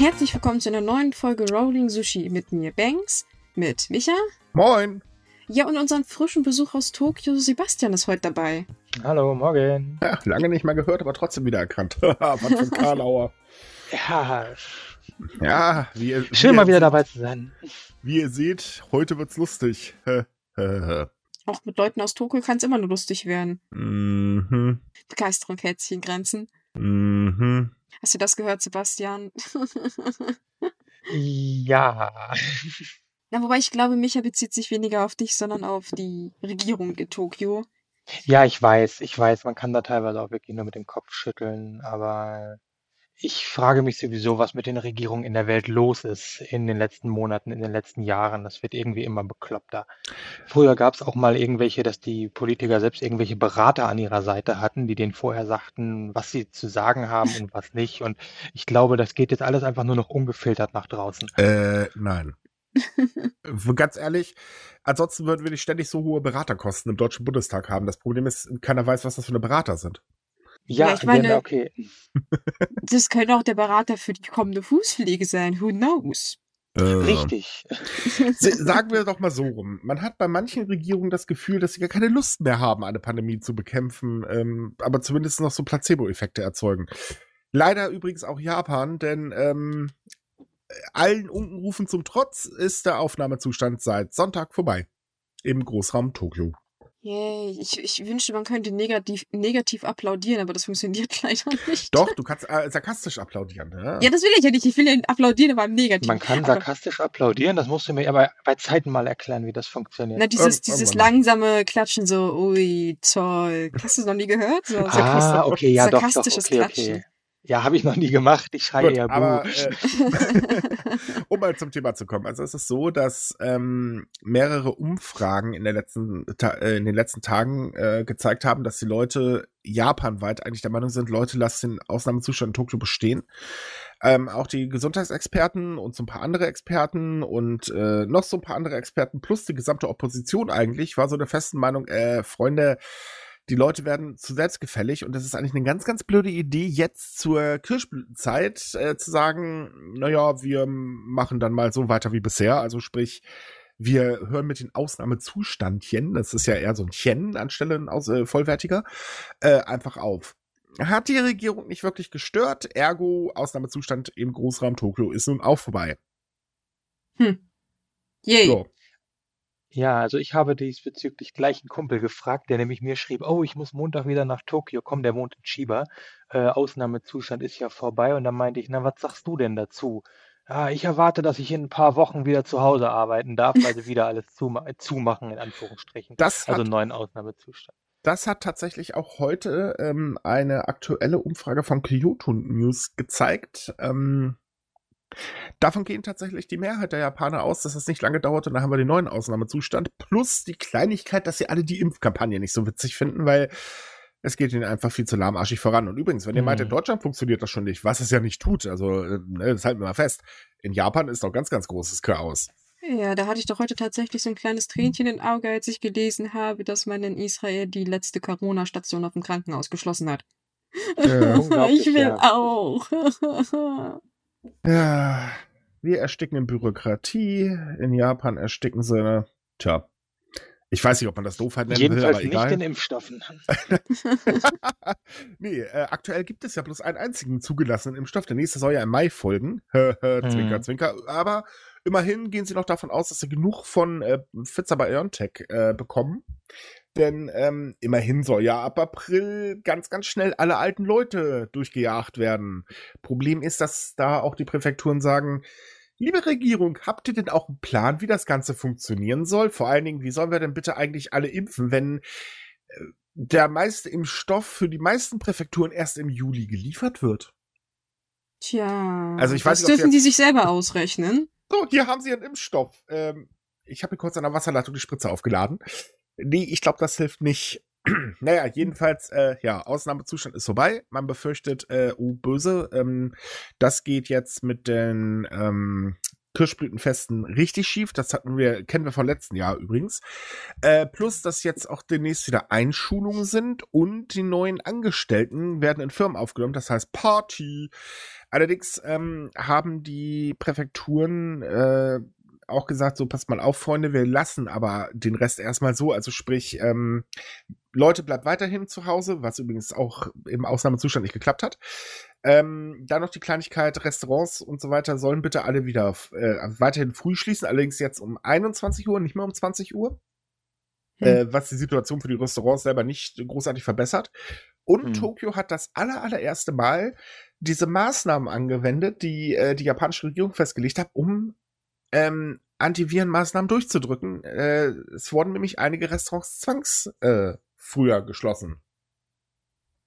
Herzlich willkommen zu einer neuen Folge Rolling Sushi mit mir, Banks, mit Micha. Moin. Ja, und unseren frischen Besuch aus Tokio, Sebastian, ist heute dabei. Hallo, morgen. Ja, lange nicht mehr gehört, aber trotzdem wieder erkannt. Was für ein Karlauer. Ja, Ja, wie ihr, schön wie mal ihr, wieder dabei zu sein. Wie ihr seht, heute wird's lustig. Auch mit Leuten aus Tokio kann es immer nur lustig werden. mhm. Begeisterung hält sich in Grenzen. Mhm. Hast du das gehört, Sebastian? Ja. Na, wobei ich glaube, Micha bezieht sich weniger auf dich, sondern auf die Regierung in Tokio. Ja, ich weiß, ich weiß, man kann da teilweise auch wirklich nur mit dem Kopf schütteln, aber ich frage mich sowieso, was mit den Regierungen in der Welt los ist in den letzten Monaten, in den letzten Jahren. Das wird irgendwie immer bekloppter. Früher gab es auch mal irgendwelche, dass die Politiker selbst irgendwelche Berater an ihrer Seite hatten, die denen vorher sagten, was sie zu sagen haben und was nicht. Und ich glaube, das geht jetzt alles einfach nur noch ungefiltert nach draußen. Äh, nein. Ganz ehrlich, ansonsten würden wir nicht ständig so hohe Beraterkosten im Deutschen Bundestag haben. Das Problem ist, keiner weiß, was das für eine Berater sind. Ja, ich meine- ja, okay. Das könnte auch der Berater für die kommende Fußpflege sein. Who knows? Äh, Richtig. Sagen wir doch mal so rum. Man hat bei manchen Regierungen das Gefühl, dass sie gar keine Lust mehr haben, eine Pandemie zu bekämpfen, ähm, aber zumindest noch so Placebo-Effekte erzeugen. Leider übrigens auch Japan, denn ähm, allen Unkenrufen zum Trotz ist der Aufnahmezustand seit Sonntag vorbei. Im Großraum Tokio. Yay, ich, ich wünschte, man könnte negativ, negativ applaudieren, aber das funktioniert leider nicht. Doch, du kannst äh, sarkastisch applaudieren. Ja? Ja, das will ich ja nicht. Ich will ja applaudieren, aber im Negativ. Man kann aber, sarkastisch applaudieren, das musst du mir aber bei Zeiten mal erklären, wie das funktioniert. Na, dieses, Irg- dieses irgendwann. langsame Klatschen, so, ui, toll. Hast du es noch nie gehört? So, sarkastisch- ah, okay, ja, doch, doch, sarkastisches okay, Klatschen. okay. Ja, habe ich noch nie gemacht. Ich schreie Gut, Buh. aber äh, um mal zum Thema zu kommen. Also es ist so, dass ähm, mehrere Umfragen in, der letzten, äh, in den letzten Tagen äh, gezeigt haben, dass die Leute japanweit eigentlich der Meinung sind, Leute lassen den Ausnahmezustand in Tokio bestehen. Ähm, auch die Gesundheitsexperten und so ein paar andere Experten und äh, noch so ein paar andere Experten plus die gesamte Opposition eigentlich war so der festen Meinung, äh, Freunde, die Leute werden zu selbstgefällig und das ist eigentlich eine ganz, ganz blöde Idee, jetzt zur Kirschblütenzeit äh, zu sagen, naja, wir machen dann mal so weiter wie bisher. Also sprich, wir hören mit den Ausnahmezustandchen, das ist ja eher so ein Chen anstelle ein aus, äh, vollwertiger, äh, einfach auf. Hat die Regierung nicht wirklich gestört, ergo Ausnahmezustand im Großraum Tokio ist nun auch vorbei. Yay. So. Ja, also ich habe diesbezüglich gleich einen Kumpel gefragt, der nämlich mir schrieb, oh, ich muss Montag wieder nach Tokio kommen, der wohnt in Chiba. Äh, Ausnahmezustand ist ja vorbei. Und dann meinte ich, na, was sagst du denn dazu? Ja, ich erwarte, dass ich in ein paar Wochen wieder zu Hause arbeiten darf, weil sie wieder alles zuma zumachen, in Anführungsstrichen. Das Also hat neuen Ausnahmezustand. Das hat tatsächlich auch heute ähm, eine aktuelle Umfrage von Kyoto News gezeigt. Ähm, davon gehen tatsächlich die Mehrheit der Japaner aus, dass es nicht lange dauert und dann haben wir den neuen Ausnahmezustand. Plus die Kleinigkeit, dass sie alle die Impfkampagne nicht so witzig finden, weil es geht ihnen einfach viel zu lahmarschig voran. Und übrigens, wenn ihr meint, in Mhm. Deutschland funktioniert das schon nicht, was es ja nicht tut, also äh, ne, das halten wir mal fest. In Japan ist doch ganz, ganz großes Chaos. Ja, da hatte ich doch heute tatsächlich so ein kleines Tränchen im Auge, als ich gelesen habe, dass man in Israel die letzte Corona-Station auf dem Krankenhaus geschlossen hat. Ja, unglaublich, ich will ja. auch. Ja, wir ersticken in Bürokratie. In Japan ersticken sie, tja. Ich weiß nicht, ob man das Doofheit nennen will, Jedenfalls aber nicht in Impfstoffen. nee, äh, aktuell gibt es ja bloß einen einzigen zugelassenen Impfstoff. Der nächste soll ja im Mai folgen. zwinker, Mhm. zwinker. Aber immerhin gehen sie noch davon aus, dass sie genug von äh, Pfizer-BioNTech äh, bekommen. Denn ähm, immerhin soll ja ab April ganz, ganz schnell alle alten Leute durchgejagt werden. Problem ist, dass da auch die Präfekturen sagen, liebe Regierung, habt ihr denn auch einen Plan, wie das Ganze funktionieren soll? Vor allen Dingen, wie sollen wir denn bitte eigentlich alle impfen, wenn äh, der meiste Impfstoff für die meisten Präfekturen erst im Juli geliefert wird? Tja, Also ich weiß das nicht, dürfen die sich selber ausrechnen. So, hier haben Sie einen Impfstoff. Ähm, ich habe hier kurz an der Wasserleitung die Spritze aufgeladen. Nee, ich glaube, das hilft nicht. naja, jedenfalls, äh, ja, Ausnahmezustand ist vorbei. Man befürchtet, äh, oh, böse. Ähm, das geht jetzt mit den ähm, Kirschblütenfesten richtig schief. Das hatten wir, kennen wir vom letzten Jahr übrigens. Äh, plus, dass jetzt auch demnächst wieder Einschulungen sind und die neuen Angestellten werden in Firmen aufgenommen. Das heißt Party. Allerdings ähm, haben die Präfekturen äh, auch gesagt, so passt mal auf, Freunde, wir lassen aber den Rest erstmal so. Also sprich, ähm, Leute, bleibt weiterhin zu Hause, was übrigens auch im Ausnahmezustand nicht geklappt hat. Ähm, dann noch die Kleinigkeit, Restaurants und so weiter sollen bitte alle wieder äh, weiterhin früh schließen, allerdings jetzt um 21 Uhr, nicht mehr um 20 Uhr. Hm. Äh, was die Situation für die Restaurants selber nicht großartig verbessert. Und hm. Tokio hat das aller, allererste Mal diese Maßnahmen angewendet, die äh, die japanische Regierung festgelegt hat, um ähm, Antivirenmaßnahmen durchzudrücken. Äh, es wurden nämlich einige Restaurants zwangs äh, früher geschlossen.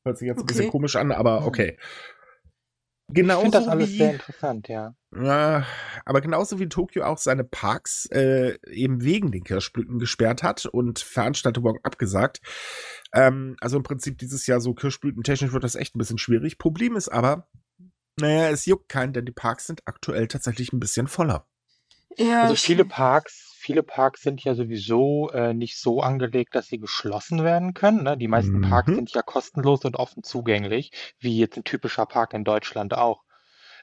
Hört sich jetzt okay. ein bisschen komisch an, aber hm. okay. Genauso ich finde das alles wie, sehr interessant, ja. Ja, aber genauso wie Tokio auch seine Parks äh, eben wegen den Kirschblüten gesperrt hat und Veranstaltungen abgesagt. Ähm, also im Prinzip dieses Jahr so Kirschblütentechnisch wird das echt ein bisschen schwierig. Problem ist aber, naja, es juckt keinen, denn die Parks sind aktuell tatsächlich ein bisschen voller. Ja, also viele Parks viele Parks sind ja sowieso äh, nicht so angelegt, dass sie geschlossen werden können. Ne? Die meisten Parks mhm. sind ja kostenlos und offen zugänglich, wie jetzt ein typischer Park in Deutschland auch.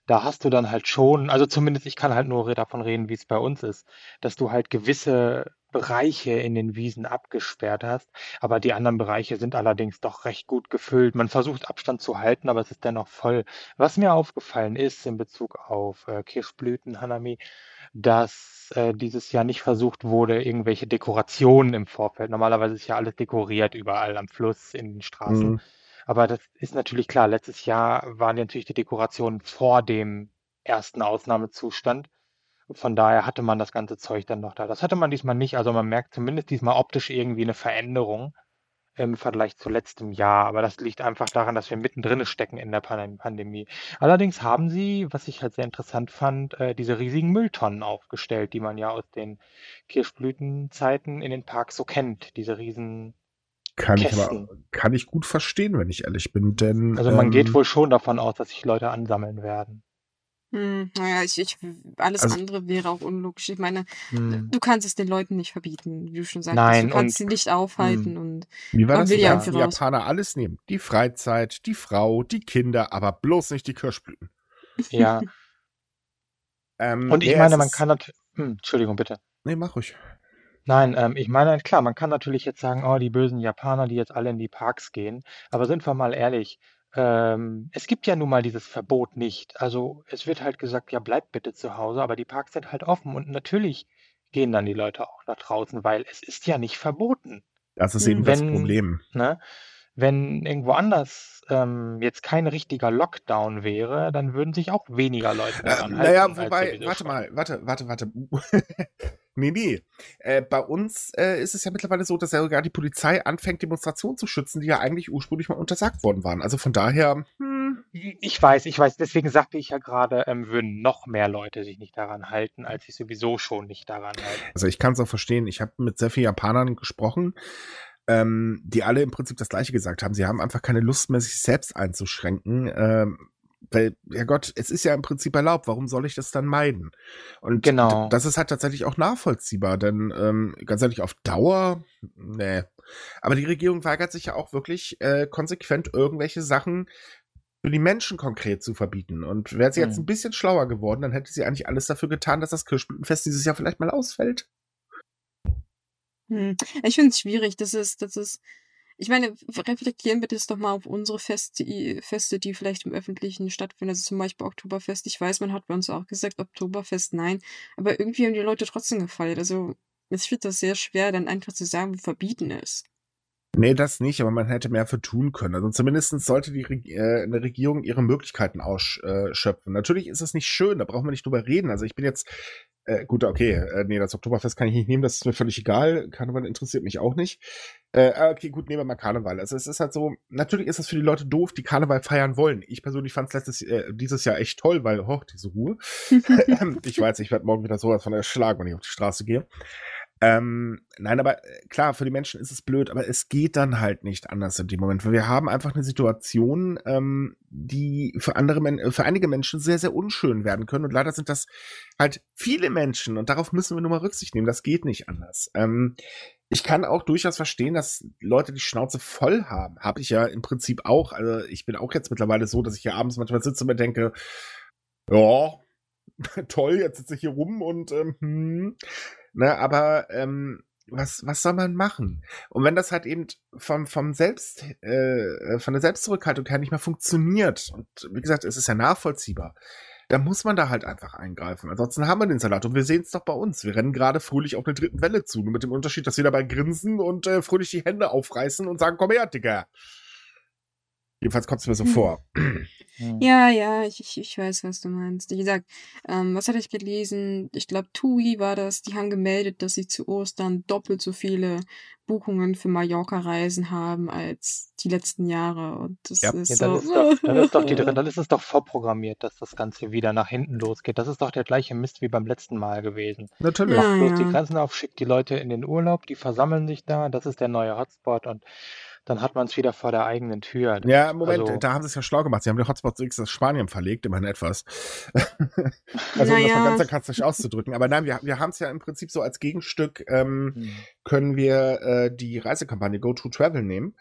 Da hast du dann halt schon, also zumindest ich kann halt nur davon reden, wie es bei uns ist, dass du halt gewisse Bereiche in den Wiesen abgesperrt hast, aber die anderen Bereiche sind allerdings doch recht gut gefüllt. Man versucht Abstand zu halten, aber es ist dennoch voll. Was mir aufgefallen ist in Bezug auf äh, Kirschblüten, Hanami, dass äh, dieses Jahr nicht versucht wurde, irgendwelche Dekorationen im Vorfeld. Normalerweise ist ja alles dekoriert überall am Fluss, in den Straßen. Mhm. Aber das ist natürlich klar. Letztes Jahr waren natürlich die Dekorationen vor dem ersten Ausnahmezustand. Von daher hatte man das ganze Zeug dann noch da. Das hatte man diesmal nicht. Also man merkt zumindest diesmal optisch irgendwie eine Veränderung im Vergleich zu letztem Jahr. Aber das liegt einfach daran, dass wir mittendrin stecken in der Pandemie. Allerdings haben sie, was ich halt sehr interessant fand, äh, diese riesigen Mülltonnen aufgestellt, die man ja aus den Kirschblütenzeiten in den Parks so kennt. Diese riesen kann ich aber kann ich gut verstehen, wenn ich ehrlich bin, denn also man ähm, geht wohl schon davon aus, dass sich Leute ansammeln werden. Hm, naja, ich, ich, alles also, andere wäre auch unlogisch. Ich meine, hm. du kannst es den Leuten nicht verbieten, wie du schon sagst. Nein, du kannst und, sie nicht aufhalten hm. und wie war das? Will ja, die Japaner alles nehmen. Die Freizeit, die Frau, die Kinder, aber bloß nicht die Kirschblüten. Ja. ähm, und ich meine, man kann natürlich. Hm, Entschuldigung, bitte. Nee, mach ruhig. Nein, ähm, ich meine, klar, man kann natürlich jetzt sagen, oh, die bösen Japaner, die jetzt alle in die Parks gehen. Aber sind wir mal ehrlich, ähm, es gibt ja nun mal dieses Verbot nicht. Also es wird halt gesagt, ja, bleibt bitte zu Hause, aber die Parks sind halt offen und natürlich gehen dann die Leute auch nach draußen, weil es ist ja nicht verboten. Das ist eben das Problem. Ne, wenn irgendwo anders ähm, jetzt kein richtiger Lockdown wäre, dann würden sich auch weniger Leute Äh, daran naja, halten wobei, warte mal, warte, warte, warte. Nee, nee. Äh, bei uns äh, ist es ja mittlerweile so, dass ja sogar die Polizei anfängt, Demonstrationen zu schützen, die ja eigentlich ursprünglich mal untersagt worden waren. Also von daher. Hm. Ich weiß, ich weiß. Deswegen sagte ich ja gerade, ähm, würden noch mehr Leute sich nicht daran halten, als sich sowieso schon nicht daran halten. Also ich kann es auch verstehen. Ich habe mit sehr vielen Japanern gesprochen, ähm, die alle im Prinzip das Gleiche gesagt haben. Sie haben einfach keine Lust mehr, sich selbst einzuschränken. Ähm, weil, ja Gott, es ist ja im Prinzip erlaubt, warum soll ich das dann meiden? Und genau. das ist halt tatsächlich auch nachvollziehbar, denn ähm, ganz ehrlich, auf Dauer, nee. Aber die Regierung weigert sich ja auch wirklich äh, konsequent irgendwelche Sachen für die Menschen konkret zu verbieten. Und wäre sie hm. jetzt ein bisschen schlauer geworden, dann hätte sie eigentlich alles dafür getan, dass das Kirschblütenfest dieses Jahr vielleicht mal ausfällt. Hm. Ich finde es schwierig. Das ist, das ist ich meine, reflektieren wir das doch mal auf unsere Feste, Feste, die vielleicht im Öffentlichen stattfinden. Also zum Beispiel Oktoberfest. Ich weiß, man hat bei uns auch gesagt, Oktoberfest nein. Aber irgendwie haben die Leute trotzdem gefeiert. Also es wird das sehr schwer, dann einfach zu sagen, wir verbieten es. Nee, das nicht, aber man hätte mehr für tun können. Also zumindest sollte die äh, eine Regierung ihre Möglichkeiten ausschöpfen. Natürlich ist es nicht schön, da brauchen wir nicht drüber reden. Also ich bin jetzt äh, gut, okay, äh, nee, das Oktoberfest kann ich nicht nehmen, das ist mir völlig egal. Karneval interessiert mich auch nicht. Äh, ah, okay, gut, nehmen wir mal Karneval. Also es ist halt so, natürlich ist es für die Leute doof, die Karneval feiern wollen. Ich persönlich fand es letztes äh, dieses Jahr echt toll, weil, hoch, diese Ruhe. ich weiß, ich werde morgen wieder sowas von erschlagen, wenn ich auf die Straße gehe. Ähm, nein, aber äh, klar, für die Menschen ist es blöd, aber es geht dann halt nicht anders in dem Moment, weil wir haben einfach eine Situation, ähm, die für andere, Men für einige Menschen sehr, sehr unschön werden können und leider sind das halt viele Menschen und darauf müssen wir nur mal Rücksicht nehmen. Das geht nicht anders. Ähm, ich kann auch durchaus verstehen, dass Leute die Schnauze voll haben. Habe ich ja im Prinzip auch. Also ich bin auch jetzt mittlerweile so, dass ich hier abends manchmal sitze und mir denke, ja, toll, jetzt sitze ich hier rum und ähm, hm, ne, aber ähm, was, was soll man machen? Und wenn das halt eben vom, vom Selbst, äh, von der Selbstzurückhaltung her nicht mehr funktioniert, und wie gesagt, es ist ja nachvollziehbar, dann muss man da halt einfach eingreifen. Ansonsten haben wir den Salat und wir sehen es doch bei uns. Wir rennen gerade fröhlich auf eine dritten Welle zu, nur mit dem Unterschied, dass wir dabei grinsen und äh, fröhlich die Hände aufreißen und sagen, komm her, Digga. Jedenfalls kommt es mir so hm. vor. Ja, ja, ich, ich, ich weiß, was du meinst. Wie gesagt, ähm, was hatte ich gelesen? Ich glaube, TUI war das. Die haben gemeldet, dass sie zu Ostern doppelt so viele Buchungen für Mallorca-Reisen haben als die letzten Jahre. Und das ja. ist ja, dann, so. Ist doch, dann, ist doch die, dann ist es doch vorprogrammiert, dass das Ganze wieder nach hinten losgeht. Das ist doch der gleiche Mist wie beim letzten Mal gewesen. Natürlich. Macht bloß ja. die Grenzen auf, schickt die Leute in den Urlaub, die versammeln sich da. Das ist der neue Hotspot und dann hat man es wieder vor der eigenen Tür. Ja, Moment, also, da haben sie es ja schlau gemacht. Sie haben den Hotspot X aus Spanien verlegt, immerhin etwas. also naja. um das mal ganz sarkastisch auszudrücken. Aber nein, wir, wir haben es ja im Prinzip so als Gegenstück, ähm, hm. können wir äh, die Reisekampagne Go to Travel nehmen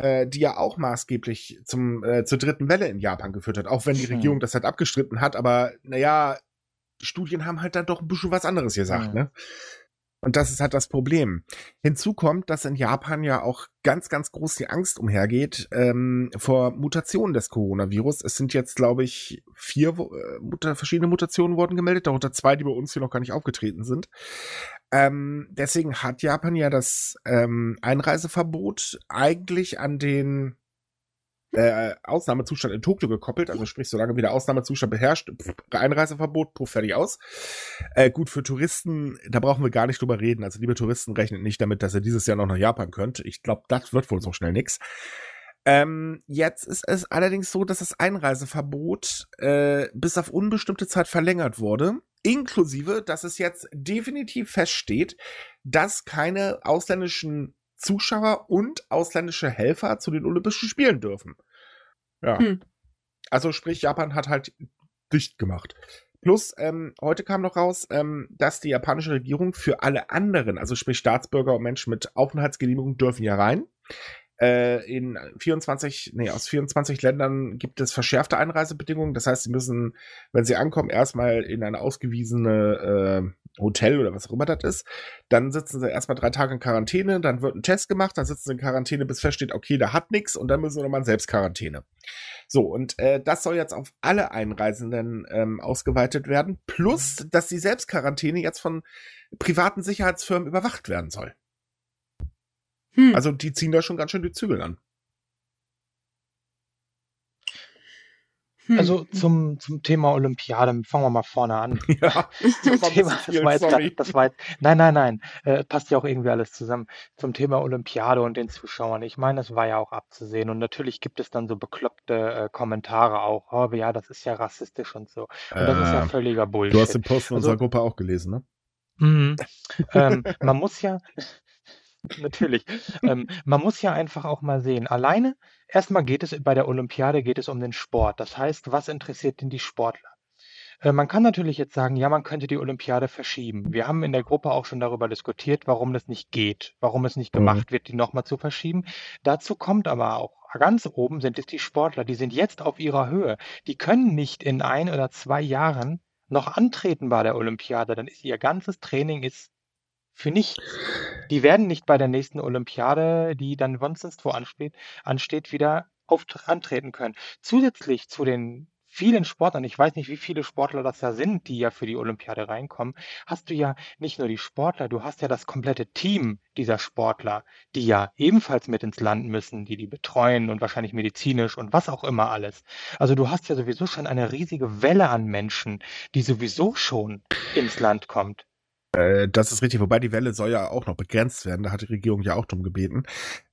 äh, die ja auch maßgeblich zum, äh, zur dritten Welle in Japan geführt hat, auch wenn die hm. Regierung das halt abgestritten hat, aber naja, Studien haben halt dann doch ein bisschen was anderes gesagt, mhm. ne? Und das ist halt das Problem. Hinzu kommt, dass in Japan ja auch ganz, ganz groß die Angst umhergeht ähm, vor Mutationen des Coronavirus. Es sind jetzt, glaube ich, vier äh, Mutter verschiedene Mutationen wurden gemeldet, darunter zwei, die bei uns hier noch gar nicht aufgetreten sind. Ähm, deswegen hat Japan ja das ähm, Einreiseverbot eigentlich an den äh, Ausnahmezustand in Tokio gekoppelt, also sprich, solange wieder Ausnahmezustand beherrscht, pff, Einreiseverbot, puff, fertig aus. Äh, gut, für Touristen, da brauchen wir gar nicht drüber reden. Also, liebe Touristen, rechnet nicht damit, dass ihr dieses Jahr noch nach Japan könnt. Ich glaube, das wird wohl so schnell nix. Ähm, jetzt ist es allerdings so, dass das Einreiseverbot äh, bis auf unbestimmte Zeit verlängert wurde, inklusive, dass es jetzt definitiv feststeht, dass keine ausländischen Zuschauer und ausländische Helfer zu den Olympischen Spielen dürfen. Ja. Hm. Also sprich, Japan hat halt dicht gemacht. Plus, ähm, heute kam noch raus, ähm, dass die japanische Regierung für alle anderen, also sprich Staatsbürger und Menschen mit Aufenthaltsgenehmigung dürfen ja rein. Äh, in 24, nee, aus 24 Ländern gibt es verschärfte Einreisebedingungen. Das heißt, sie müssen, wenn sie ankommen, erstmal in eine ausgewiesene äh, Hotel oder was auch immer das ist. Dann sitzen sie erstmal drei Tage in Quarantäne, dann wird ein Test gemacht, dann sitzen sie in Quarantäne, bis feststeht, okay, da hat nichts und dann müssen sie nochmal in Selbstquarantäne. So, und äh, das soll jetzt auf alle Einreisenden ähm, ausgeweitet werden, plus, dass die Selbstquarantäne jetzt von privaten Sicherheitsfirmen überwacht werden soll. Hm. Also die ziehen da schon ganz schön die Zügel an. Also zum, zum Thema Olympiade, fangen wir mal vorne an. Ja, zum Thema, das war, jetzt, das war jetzt, nein, nein, nein, äh, passt ja auch irgendwie alles zusammen. Zum Thema Olympiade und den Zuschauern. Ich meine, das war ja auch abzusehen und natürlich gibt es dann so bekloppte äh, Kommentare auch. Oh, ja, das ist ja rassistisch und so. Und das ist ja äh, völliger Bullshit. Du hast den Post in also, unserer Gruppe auch gelesen, ne? Mhm. ähm, man muss ja, Natürlich. Ähm, man muss ja einfach auch mal sehen. Alleine, erstmal geht es bei der Olympiade geht es um den Sport. Das heißt, was interessiert denn die Sportler? Äh, man kann natürlich jetzt sagen, ja, man könnte die Olympiade verschieben. Wir haben in der Gruppe auch schon darüber diskutiert, warum das nicht geht, warum es nicht Mhm. gemacht wird, die nochmal zu verschieben. Dazu kommt aber auch, ganz oben sind es die Sportler, die sind jetzt auf ihrer Höhe. Die können nicht in ein oder zwei Jahren noch antreten bei der Olympiade. Dann ist ihr ganzes Training ist für nichts. Die werden nicht bei der nächsten Olympiade, die dann sonst wo ansteht, ansteht wieder antreten können. Zusätzlich zu den vielen Sportlern, ich weiß nicht, wie viele Sportler das ja sind, die ja für die Olympiade reinkommen, hast du ja nicht nur die Sportler, du hast ja das komplette Team dieser Sportler, die ja ebenfalls mit ins Land müssen, die die betreuen und wahrscheinlich medizinisch und was auch immer alles. Also du hast ja sowieso schon eine riesige Welle an Menschen, die sowieso schon ins Land kommt. Äh, das ist richtig, wobei die Welle soll ja auch noch begrenzt werden, da hat die Regierung ja auch drum gebeten.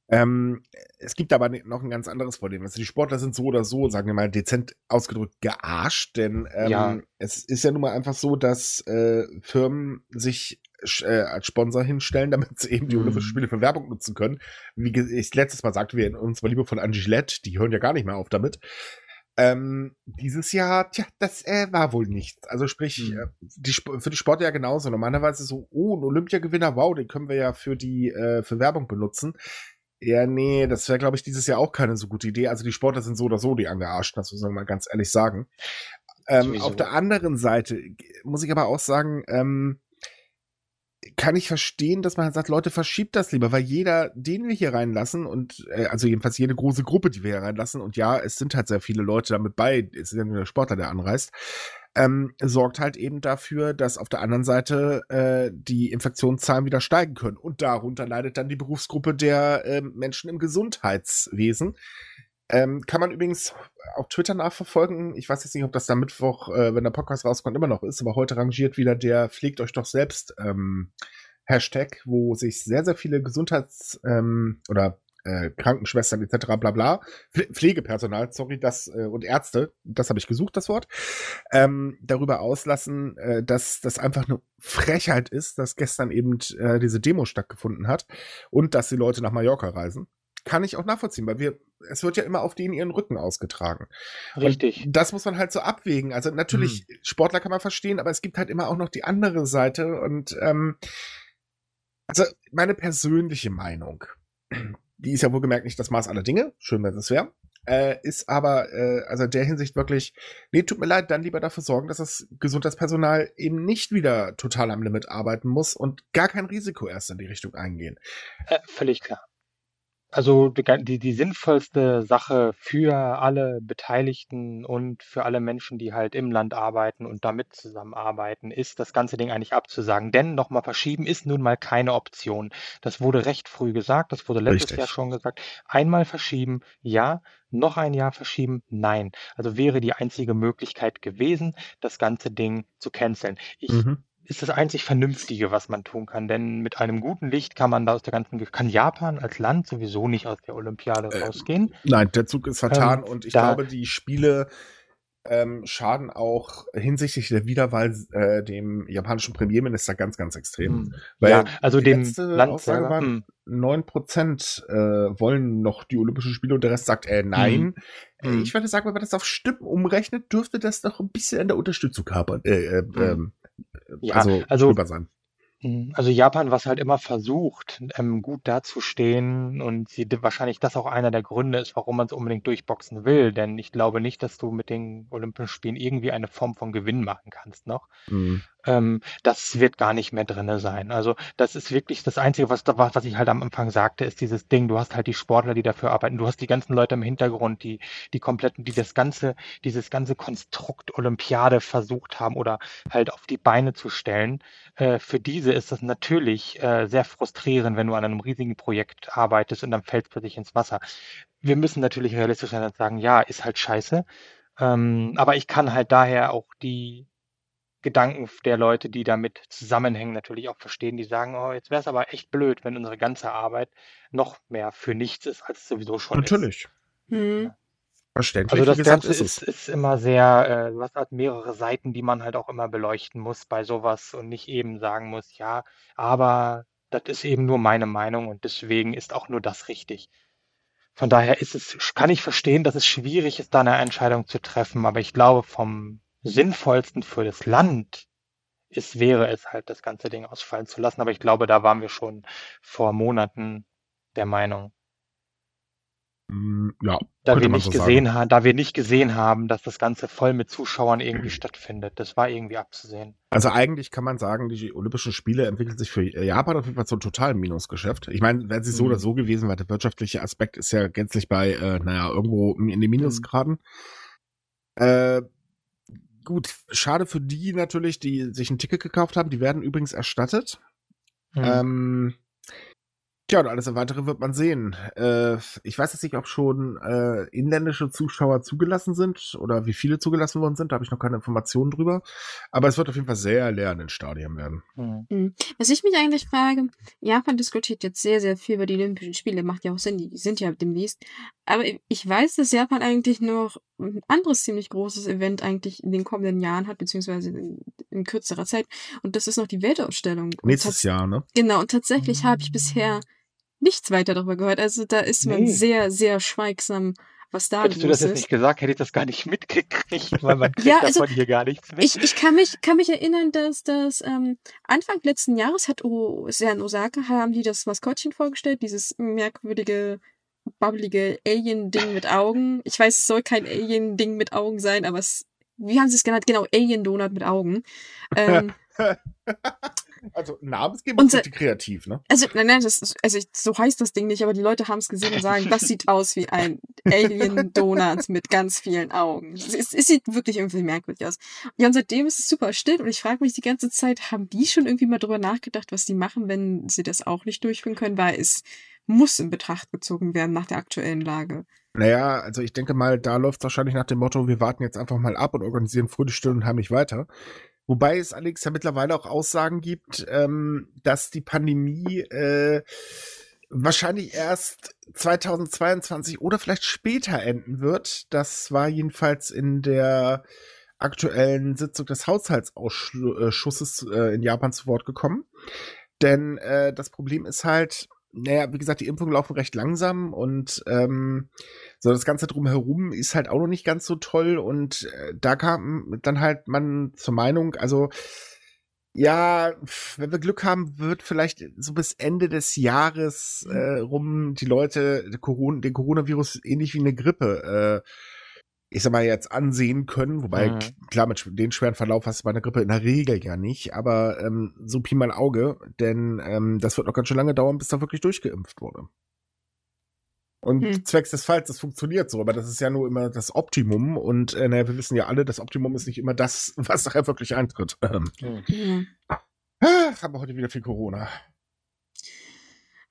Ähm, es gibt aber noch ein ganz anderes Problem. Also die Sportler sind so oder so, sagen wir mal, dezent ausgedrückt gearscht, denn ähm, ja. es ist ja nun mal einfach so, dass äh, Firmen sich äh, als Sponsor hinstellen, damit sie eben die Mhm. Olympischen Spiele für Werbung nutzen können. Wie ich letztes Mal sagte, wir uns mal lieber von Angie Gillette, die hören ja gar nicht mehr auf damit. Ähm, dieses Jahr, tja, das äh, war wohl nichts. Also sprich, Mhm. äh, die, für die Sportler ja genauso. Normalerweise so, oh, ein Olympiagewinner, wow, den können wir ja für die äh, für Werbung benutzen. Ja, nee, das wäre, glaube ich, dieses Jahr auch keine so gute Idee. Also die Sportler sind so oder so die angearscht, das muss man mal ganz ehrlich sagen. Ähm, auf der anderen Seite muss ich aber auch sagen, ähm, kann ich verstehen, dass man sagt, Leute, verschiebt das lieber, weil jeder, den wir hier reinlassen und äh, also jedenfalls jede große Gruppe, die wir hier reinlassen und ja, es sind halt sehr viele Leute damit bei, es ist ja nur der Sportler, der anreist, ähm, sorgt halt eben dafür, dass auf der anderen Seite äh, die Infektionszahlen wieder steigen können und darunter leidet dann die Berufsgruppe der ähm, Menschen im Gesundheitswesen. Ähm, kann man übrigens auf Twitter nachverfolgen. Ich weiß jetzt nicht, ob das da Mittwoch, äh, wenn der Podcast rauskommt, immer noch ist, aber heute rangiert wieder der Pflegt euch doch selbst ähm, Hashtag, wo sich sehr, sehr viele Gesundheits- ähm, oder äh, Krankenschwestern etc. bla bla, Pfle- Pflegepersonal, sorry, das äh, und Ärzte, das habe ich gesucht, das Wort, ähm, darüber auslassen, äh, dass das einfach eine Frechheit ist, dass gestern eben äh, diese Demo stattgefunden hat und dass die Leute nach Mallorca reisen. Kann ich auch nachvollziehen, weil wir, es wird ja immer auf denen ihren Rücken ausgetragen. Richtig. Und das muss man halt so abwägen. Also natürlich, Sportler kann man verstehen, aber es gibt halt immer auch noch die andere Seite. Und ähm, also meine persönliche Meinung, die ist ja wohlgemerkt nicht das Maß aller Dinge, schön, wenn es wäre, äh, ist aber äh, also in der Hinsicht wirklich, nee, tut mir leid, dann lieber dafür sorgen, dass das Gesundheitspersonal eben nicht wieder total am Limit arbeiten muss und gar kein Risiko erst in die Richtung eingehen. Äh, völlig klar. Also die, die sinnvollste Sache für alle Beteiligten und für alle Menschen, die halt im Land arbeiten und damit zusammenarbeiten, ist, das ganze Ding eigentlich abzusagen. Denn nochmal verschieben ist nun mal keine Option. Das wurde recht früh gesagt, das wurde letztes Richtig. Jahr schon gesagt. Einmal verschieben, ja. Noch ein Jahr verschieben, nein. Also wäre die einzige Möglichkeit gewesen, das ganze Ding zu canceln. Ich Mhm. Ist das einzig Vernünftige, was man tun kann. Denn mit einem guten Licht kann man da aus der ganzen, kann Japan als Land sowieso nicht aus der Olympiade Ähm, rausgehen. Nein, der Zug ist vertan Ähm, und ich glaube, die Spiele ähm, schaden auch hinsichtlich der Wiederwahl äh, dem japanischen Premierminister ganz, ganz extrem. Hm. Weil ja, also die dem letzte Land Aussage war, Hm. 9% äh, wollen noch die Olympischen Spiele und der Rest sagt äh, nein. Äh, Mhm. Ich würde sagen, wenn man das auf Stimmen umrechnet, dürfte das noch ein bisschen an der Unterstützung kapern. Äh, äh, ähm, Ja, also, also- drüber sein. Mhm. Also Japan, was halt immer versucht, ähm, gut dazustehen und sie wahrscheinlich das auch einer der Gründe ist, warum man es unbedingt durchboxen will. Denn ich glaube nicht, dass du mit den Olympischen Spielen irgendwie eine Form von Gewinn machen kannst noch. Mhm. Ähm, das wird gar nicht mehr drinne sein. Also das ist wirklich das Einzige, was, was ich halt am Anfang sagte, ist dieses Ding, du hast halt die Sportler, die dafür arbeiten, du hast die ganzen Leute im Hintergrund, die, die kompletten, die das ganze, dieses ganze Konstrukt Olympiade versucht haben oder halt auf die Beine zu stellen. Äh, für diese ist das natürlich äh, sehr frustrierend, wenn du an einem riesigen Projekt arbeitest und dann fällst plötzlich ins Wasser. Wir müssen natürlich realistisch sein und sagen, ja, ist halt scheiße. Ähm, aber ich kann halt daher auch die Gedanken der Leute, die damit zusammenhängen, natürlich auch verstehen, die sagen, oh, jetzt wäre es aber echt blöd, wenn unsere ganze Arbeit noch mehr für nichts ist, als es sowieso schon ist. Natürlich. Hm. Verständlich. Also das gesagt, Ganze ist, ist immer sehr, äh, du hast halt mehrere Seiten, die man halt auch immer beleuchten muss bei sowas und nicht eben sagen muss, ja, aber das ist eben nur meine Meinung und deswegen ist auch nur das richtig. Von daher ist es, kann ich verstehen, dass es schwierig ist, da eine Entscheidung zu treffen, aber ich glaube, vom sinnvollsten für das Land ist, wäre es halt, das ganze Ding ausfallen zu lassen. Aber ich glaube, da waren wir schon vor Monaten der Meinung. Mm, Ja, Da wir nicht so gesehen sagen. haben, da wir nicht gesehen haben, dass das Ganze voll mit Zuschauern irgendwie stattfindet. Das war irgendwie abzusehen. Also eigentlich kann man sagen, die Olympischen Spiele entwickeln sich für Japan auf jeden Fall zum totalen Minusgeschäft. Ich meine, wären sie so Mhm. oder so gewesen, weil der wirtschaftliche Aspekt ist ja gänzlich bei, äh, naja, irgendwo in den Minusgraden. Äh, gut, schade für die natürlich, die sich ein Ticket gekauft haben. Die werden übrigens erstattet. Mhm. Ähm, tja, und alles weitere wird man sehen. Äh, ich weiß jetzt nicht, ob schon äh, inländische Zuschauer zugelassen sind oder wie viele zugelassen worden sind. Da habe ich noch keine Informationen drüber. Aber es wird auf jeden Fall sehr leer in den Stadien werden. Mhm. Was ich mich eigentlich frage, Japan diskutiert jetzt sehr, sehr viel über die Olympischen Spiele, macht ja auch Sinn, die sind ja demnächst. Aber ich weiß, dass Japan eigentlich noch ein anderes ziemlich großes Event eigentlich in den kommenden Jahren hat, beziehungsweise in, in kürzerer Zeit. Und das ist noch die Weltausstellung. Und Nächstes Jahr, ne? Genau, und tatsächlich habe ich bisher nichts weiter darüber gehört. Also da ist man Nee. sehr, sehr schweigsam, was da Hättest du das jetzt ist. nicht gesagt, hätte ich das gar nicht mitgekriegt, weil man kriegt Ja, also, davon hier gar nichts mit. Ich, ich kann mich, kann mich erinnern, dass das ähm, Anfang letzten Jahres hat o, sehr in Osaka haben die das Maskottchen vorgestellt, dieses merkwürdige, bubblige Alien-Ding mit Augen. Ich weiß, es soll kein Alien-Ding mit Augen sein, aber es, wie haben sie es genannt? Genau, Alien-Donut mit Augen. Ähm, Also Namensgeber Unser- sind die kreativ, ne? also, nein, nein, das ist, also so heißt das Ding nicht, aber die Leute haben es gesehen und sagen, das sieht aus wie ein Alien-Donut mit ganz vielen Augen. Es, es, es sieht wirklich irgendwie merkwürdig aus. Ja, und seitdem ist es super still und ich frage mich die ganze Zeit, haben die schon irgendwie mal drüber nachgedacht, was die machen, wenn sie das auch nicht durchführen können, weil es muss in Betracht gezogen werden nach der aktuellen Lage. Naja, also ich denke mal, da läuft es wahrscheinlich nach dem Motto, wir warten jetzt einfach mal ab und organisieren fröhlich still und heimlich weiter. Wobei es allerdings ja mittlerweile auch Aussagen gibt, ähm, dass die Pandemie äh, wahrscheinlich erst 2022 oder vielleicht später enden wird. Das war jedenfalls in der aktuellen Sitzung des Haushaltsausschusses äh, in Japan zu Wort gekommen. Denn äh, das Problem ist halt, naja, wie gesagt, die Impfungen laufen recht langsam und ähm, so das Ganze drumherum ist halt auch noch nicht ganz so toll und äh, da kam dann halt man zur Meinung, also ja, wenn wir Glück haben, wird vielleicht so bis Ende des Jahres äh, rum die Leute Corona, den Coronavirus ähnlich wie eine Grippe, äh, ich sag mal jetzt ansehen können, wobei Mhm. klar mit den schweren Verlauf hast du bei einer Grippe in der Regel ja nicht, aber ähm, so Pi mal Auge, denn ähm, das wird noch ganz schön lange dauern, bis da wirklich durchgeimpft wurde. Und Hm. zwecks des Falls, das funktioniert so, aber das ist ja nur immer das Optimum und äh, naja, wir wissen ja alle, das Optimum ist nicht immer das, was nachher wirklich eintritt. Ähm, Hm. Ja. ah, haben wir heute wieder viel Corona.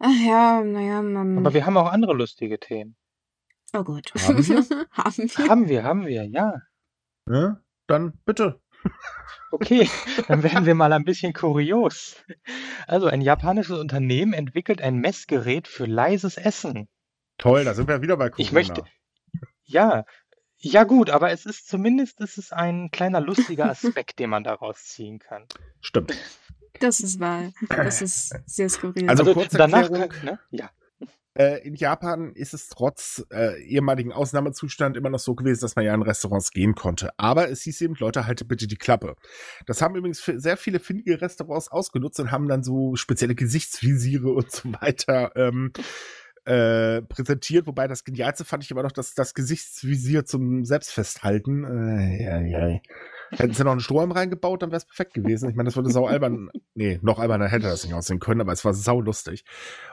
Ach ja, naja, man. Aber wir haben auch andere lustige Themen. Oh Gott. Haben wir? haben wir? Haben wir, haben wir, ja. Ne? Dann bitte. Okay, dann werden wir mal ein bisschen kurios. Also, ein japanisches Unternehmen entwickelt ein Messgerät für leises Essen. Toll, da sind wir wieder bei Corona. Ich möchte, ja, ja gut, aber es ist zumindest es ist ein kleiner lustiger Aspekt, den man daraus ziehen kann. Stimmt. Das ist wahr. Das ist sehr skurril. Also, kurze danach, Erklärung. kann, ne? ja, Äh, in Japan ist es trotz äh, ehemaligen Ausnahmezustand immer noch so gewesen, dass man ja in Restaurants gehen konnte. Aber es hieß eben, Leute, haltet bitte die Klappe. Das haben übrigens sehr viele findige Restaurants ausgenutzt und haben dann so spezielle Gesichtsvisiere und so weiter ähm, äh, präsentiert. Wobei das Genialste fand ich immer noch das, das Gesichtsvisier zum Selbstfesthalten. Äh, ja, ja. Hätten sie noch einen Strohhalm reingebaut, dann wäre es perfekt gewesen. Ich meine, das würde sau albern. Nee, noch alberner hätte das nicht aussehen können, aber es war sau lustig.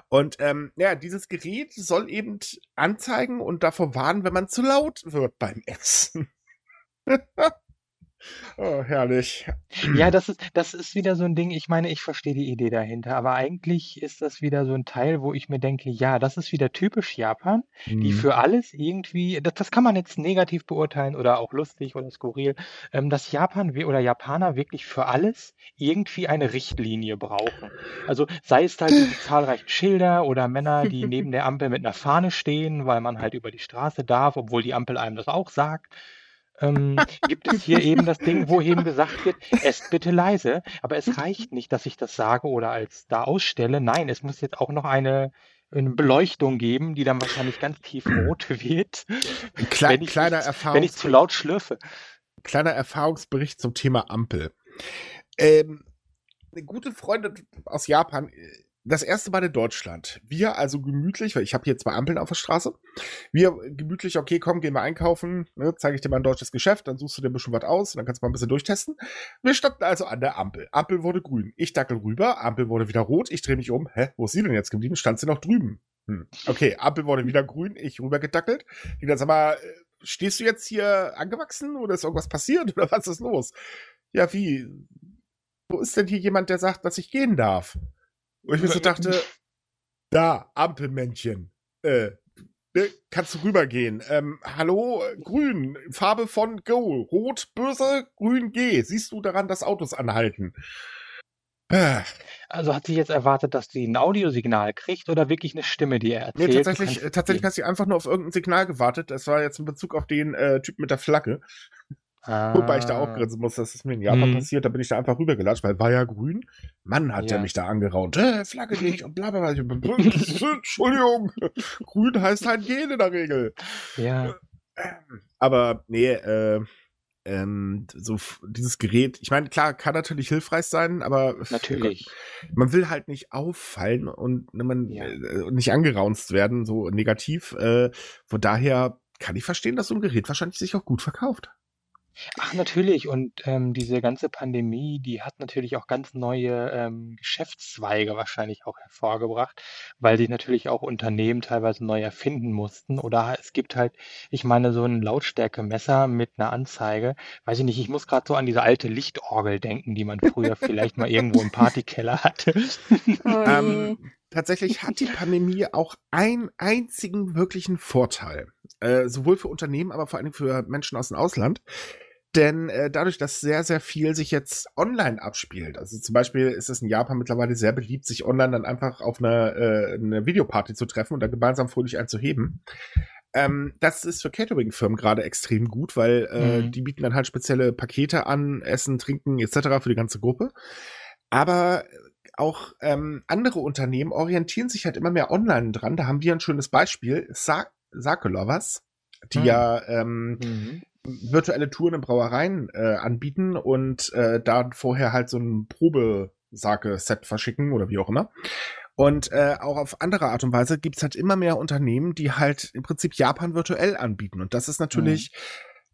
Und ähm, ja, dieses Gerät soll eben anzeigen und davor warnen, wenn man zu laut wird beim Essen. oh, herrlich. Ja, das ist, das ist wieder so ein Ding, ich meine, ich verstehe die Idee dahinter, aber eigentlich ist das wieder so ein Teil, wo ich mir denke, ja, das ist wieder typisch Japan, die Mhm. für alles irgendwie, das, das kann man jetzt negativ beurteilen oder auch lustig oder skurril, ähm, dass Japan oder Japaner wirklich für alles irgendwie eine Richtlinie brauchen. Also sei es halt diese zahlreichen Schilder oder Männer, die neben der Ampel mit einer Fahne stehen, weil man halt über die Straße darf, obwohl die Ampel einem das auch sagt. Ähm, gibt es hier eben das Ding, wo eben gesagt wird, esst bitte leise, aber es reicht nicht, dass ich das sage oder als da ausstelle. Nein, es muss jetzt auch noch eine, eine Beleuchtung geben, die dann wahrscheinlich ganz tiefrot wird, Kle wenn ich, kleiner, nicht, wenn ich zu Erfahrungsbericht, laut schlürfe. kleiner Erfahrungsbericht zum Thema Ampel. Ähm, eine gute Freundin aus Japan, äh, das erste Mal in Deutschland. Wir also gemütlich, weil ich habe hier zwei Ampeln auf der Straße. Wir gemütlich, okay, komm, gehen wir einkaufen, ne, zeige ich dir mal ein deutsches Geschäft, dann suchst du dir ein bisschen was aus, dann kannst du mal ein bisschen durchtesten. Wir standen also an der Ampel. Ampel wurde grün. Ich dackel rüber, Ampel wurde wieder rot, ich drehe mich um. Hä, wo ist sie denn jetzt geblieben? Stand sie noch drüben? Hm. Okay, Ampel wurde wieder grün, ich rüber gedackelt. Die dann sag mal, äh, stehst du jetzt hier angewachsen oder ist irgendwas passiert oder was ist los? Ja, wie? Wo ist denn hier jemand, der sagt, dass ich gehen darf? Und ich mir so dachte, da, Ampelmännchen, äh, ne, kannst du rübergehen. Ähm, hallo, grün, Farbe von Go, rot, böse, grün, G. Siehst du daran, dass Autos anhalten? Äh, Also hat sie jetzt erwartet, dass sie ein Audiosignal kriegt oder wirklich eine Stimme, die er Nee, erzählt? Du tatsächlich, äh, tatsächlich hat sie einfach nur auf irgendein Signal gewartet. Das war jetzt in Bezug auf den äh, Typ mit der Flagge. Wobei ich da auch Ah. grinsen muss, dass es mir in Japan Mhm. passiert. Da bin ich da einfach rübergelatscht, weil war ja grün. Mann, hat der Ja. mich da angeraunt. Äh, Flagge nicht und bla bla bla. Ich bin- Entschuldigung. grün heißt halt gehen in der Regel. Ja. Aber nee, äh, ähm, so dieses Gerät, ich meine, klar, kann natürlich hilfreich sein, aber Natürlich. man will halt nicht auffallen und ne, man Ja. äh, nicht angeraunzt werden, so negativ. Äh, von daher kann ich verstehen, dass so ein Gerät wahrscheinlich sich auch gut verkauft. Ach, natürlich. Und ähm, diese ganze Pandemie, die hat natürlich auch ganz neue ähm, Geschäftszweige wahrscheinlich auch hervorgebracht, weil sich natürlich auch Unternehmen teilweise neu erfinden mussten. Oder es gibt halt, ich meine, so ein Lautstärkemesser mit einer Anzeige. Weiß ich nicht, ich muss gerade so an diese alte Lichtorgel denken, die man früher vielleicht mal irgendwo im Partykeller hatte. Oh, Ähm, tatsächlich hat die Pandemie auch einen einzigen wirklichen Vorteil. Äh, sowohl für Unternehmen, aber vor allem für Menschen aus dem Ausland. Denn äh, dadurch, dass sehr, sehr viel sich jetzt online abspielt, also zum Beispiel ist es in Japan mittlerweile sehr beliebt, sich online dann einfach auf eine, äh, eine Videoparty zu treffen und da gemeinsam fröhlich einzuheben. Ähm, das ist für Catering-Firmen gerade extrem gut, weil äh, Mhm. die bieten dann halt spezielle Pakete an, Essen, Trinken etc. für die ganze Gruppe. Aber auch ähm, andere Unternehmen orientieren sich halt immer mehr online dran. Da haben wir ein schönes Beispiel. Sa Sake Lovers, die Hm. ja ähm, Mhm. Virtuelle Touren in Brauereien äh, anbieten und äh, da vorher halt so ein Probe-Sake-Set verschicken oder wie auch immer. Und äh, auch auf andere Art und Weise gibt's halt immer mehr Unternehmen, die halt im Prinzip Japan virtuell anbieten. Und das ist natürlich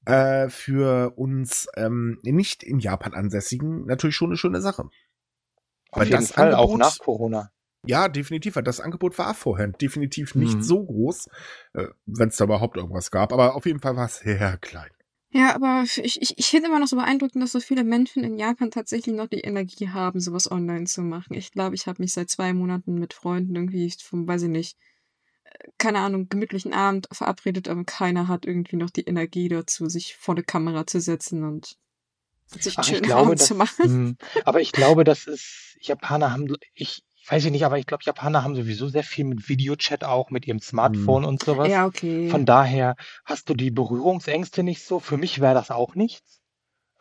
äh, für uns ähm, nicht in Japan ansässigen natürlich schon eine schöne Sache. Auf Weil jeden das Fall, auch Angebot- nach Corona. Ja, definitiv. weil Das Angebot war vorher definitiv nicht Mhm. so groß, äh, wenn es da überhaupt irgendwas gab. Aber auf jeden Fall war es sehr klein. Ja, aber ich, ich, ich finde immer noch so beeindruckend, dass so viele Menschen in Japan tatsächlich noch die Energie haben, sowas online zu machen. Ich glaube, ich habe mich seit zwei Monaten mit Freunden irgendwie vom, weiß ich nicht, äh, keine Ahnung, gemütlichen Abend verabredet, aber keiner hat irgendwie noch die Energie dazu, sich vor eine Kamera zu setzen und sich einen Ach, schönen glaube, Abend das, zu machen. Hm, aber ich glaube, das ist, Japaner haben, ich, ich weiß nicht, aber ich glaube, Japaner haben sowieso sehr viel mit Videochat auch, mit ihrem Smartphone und sowas. Ja, okay. Von daher hast du die Berührungsängste nicht so. Für mich wäre das auch nichts.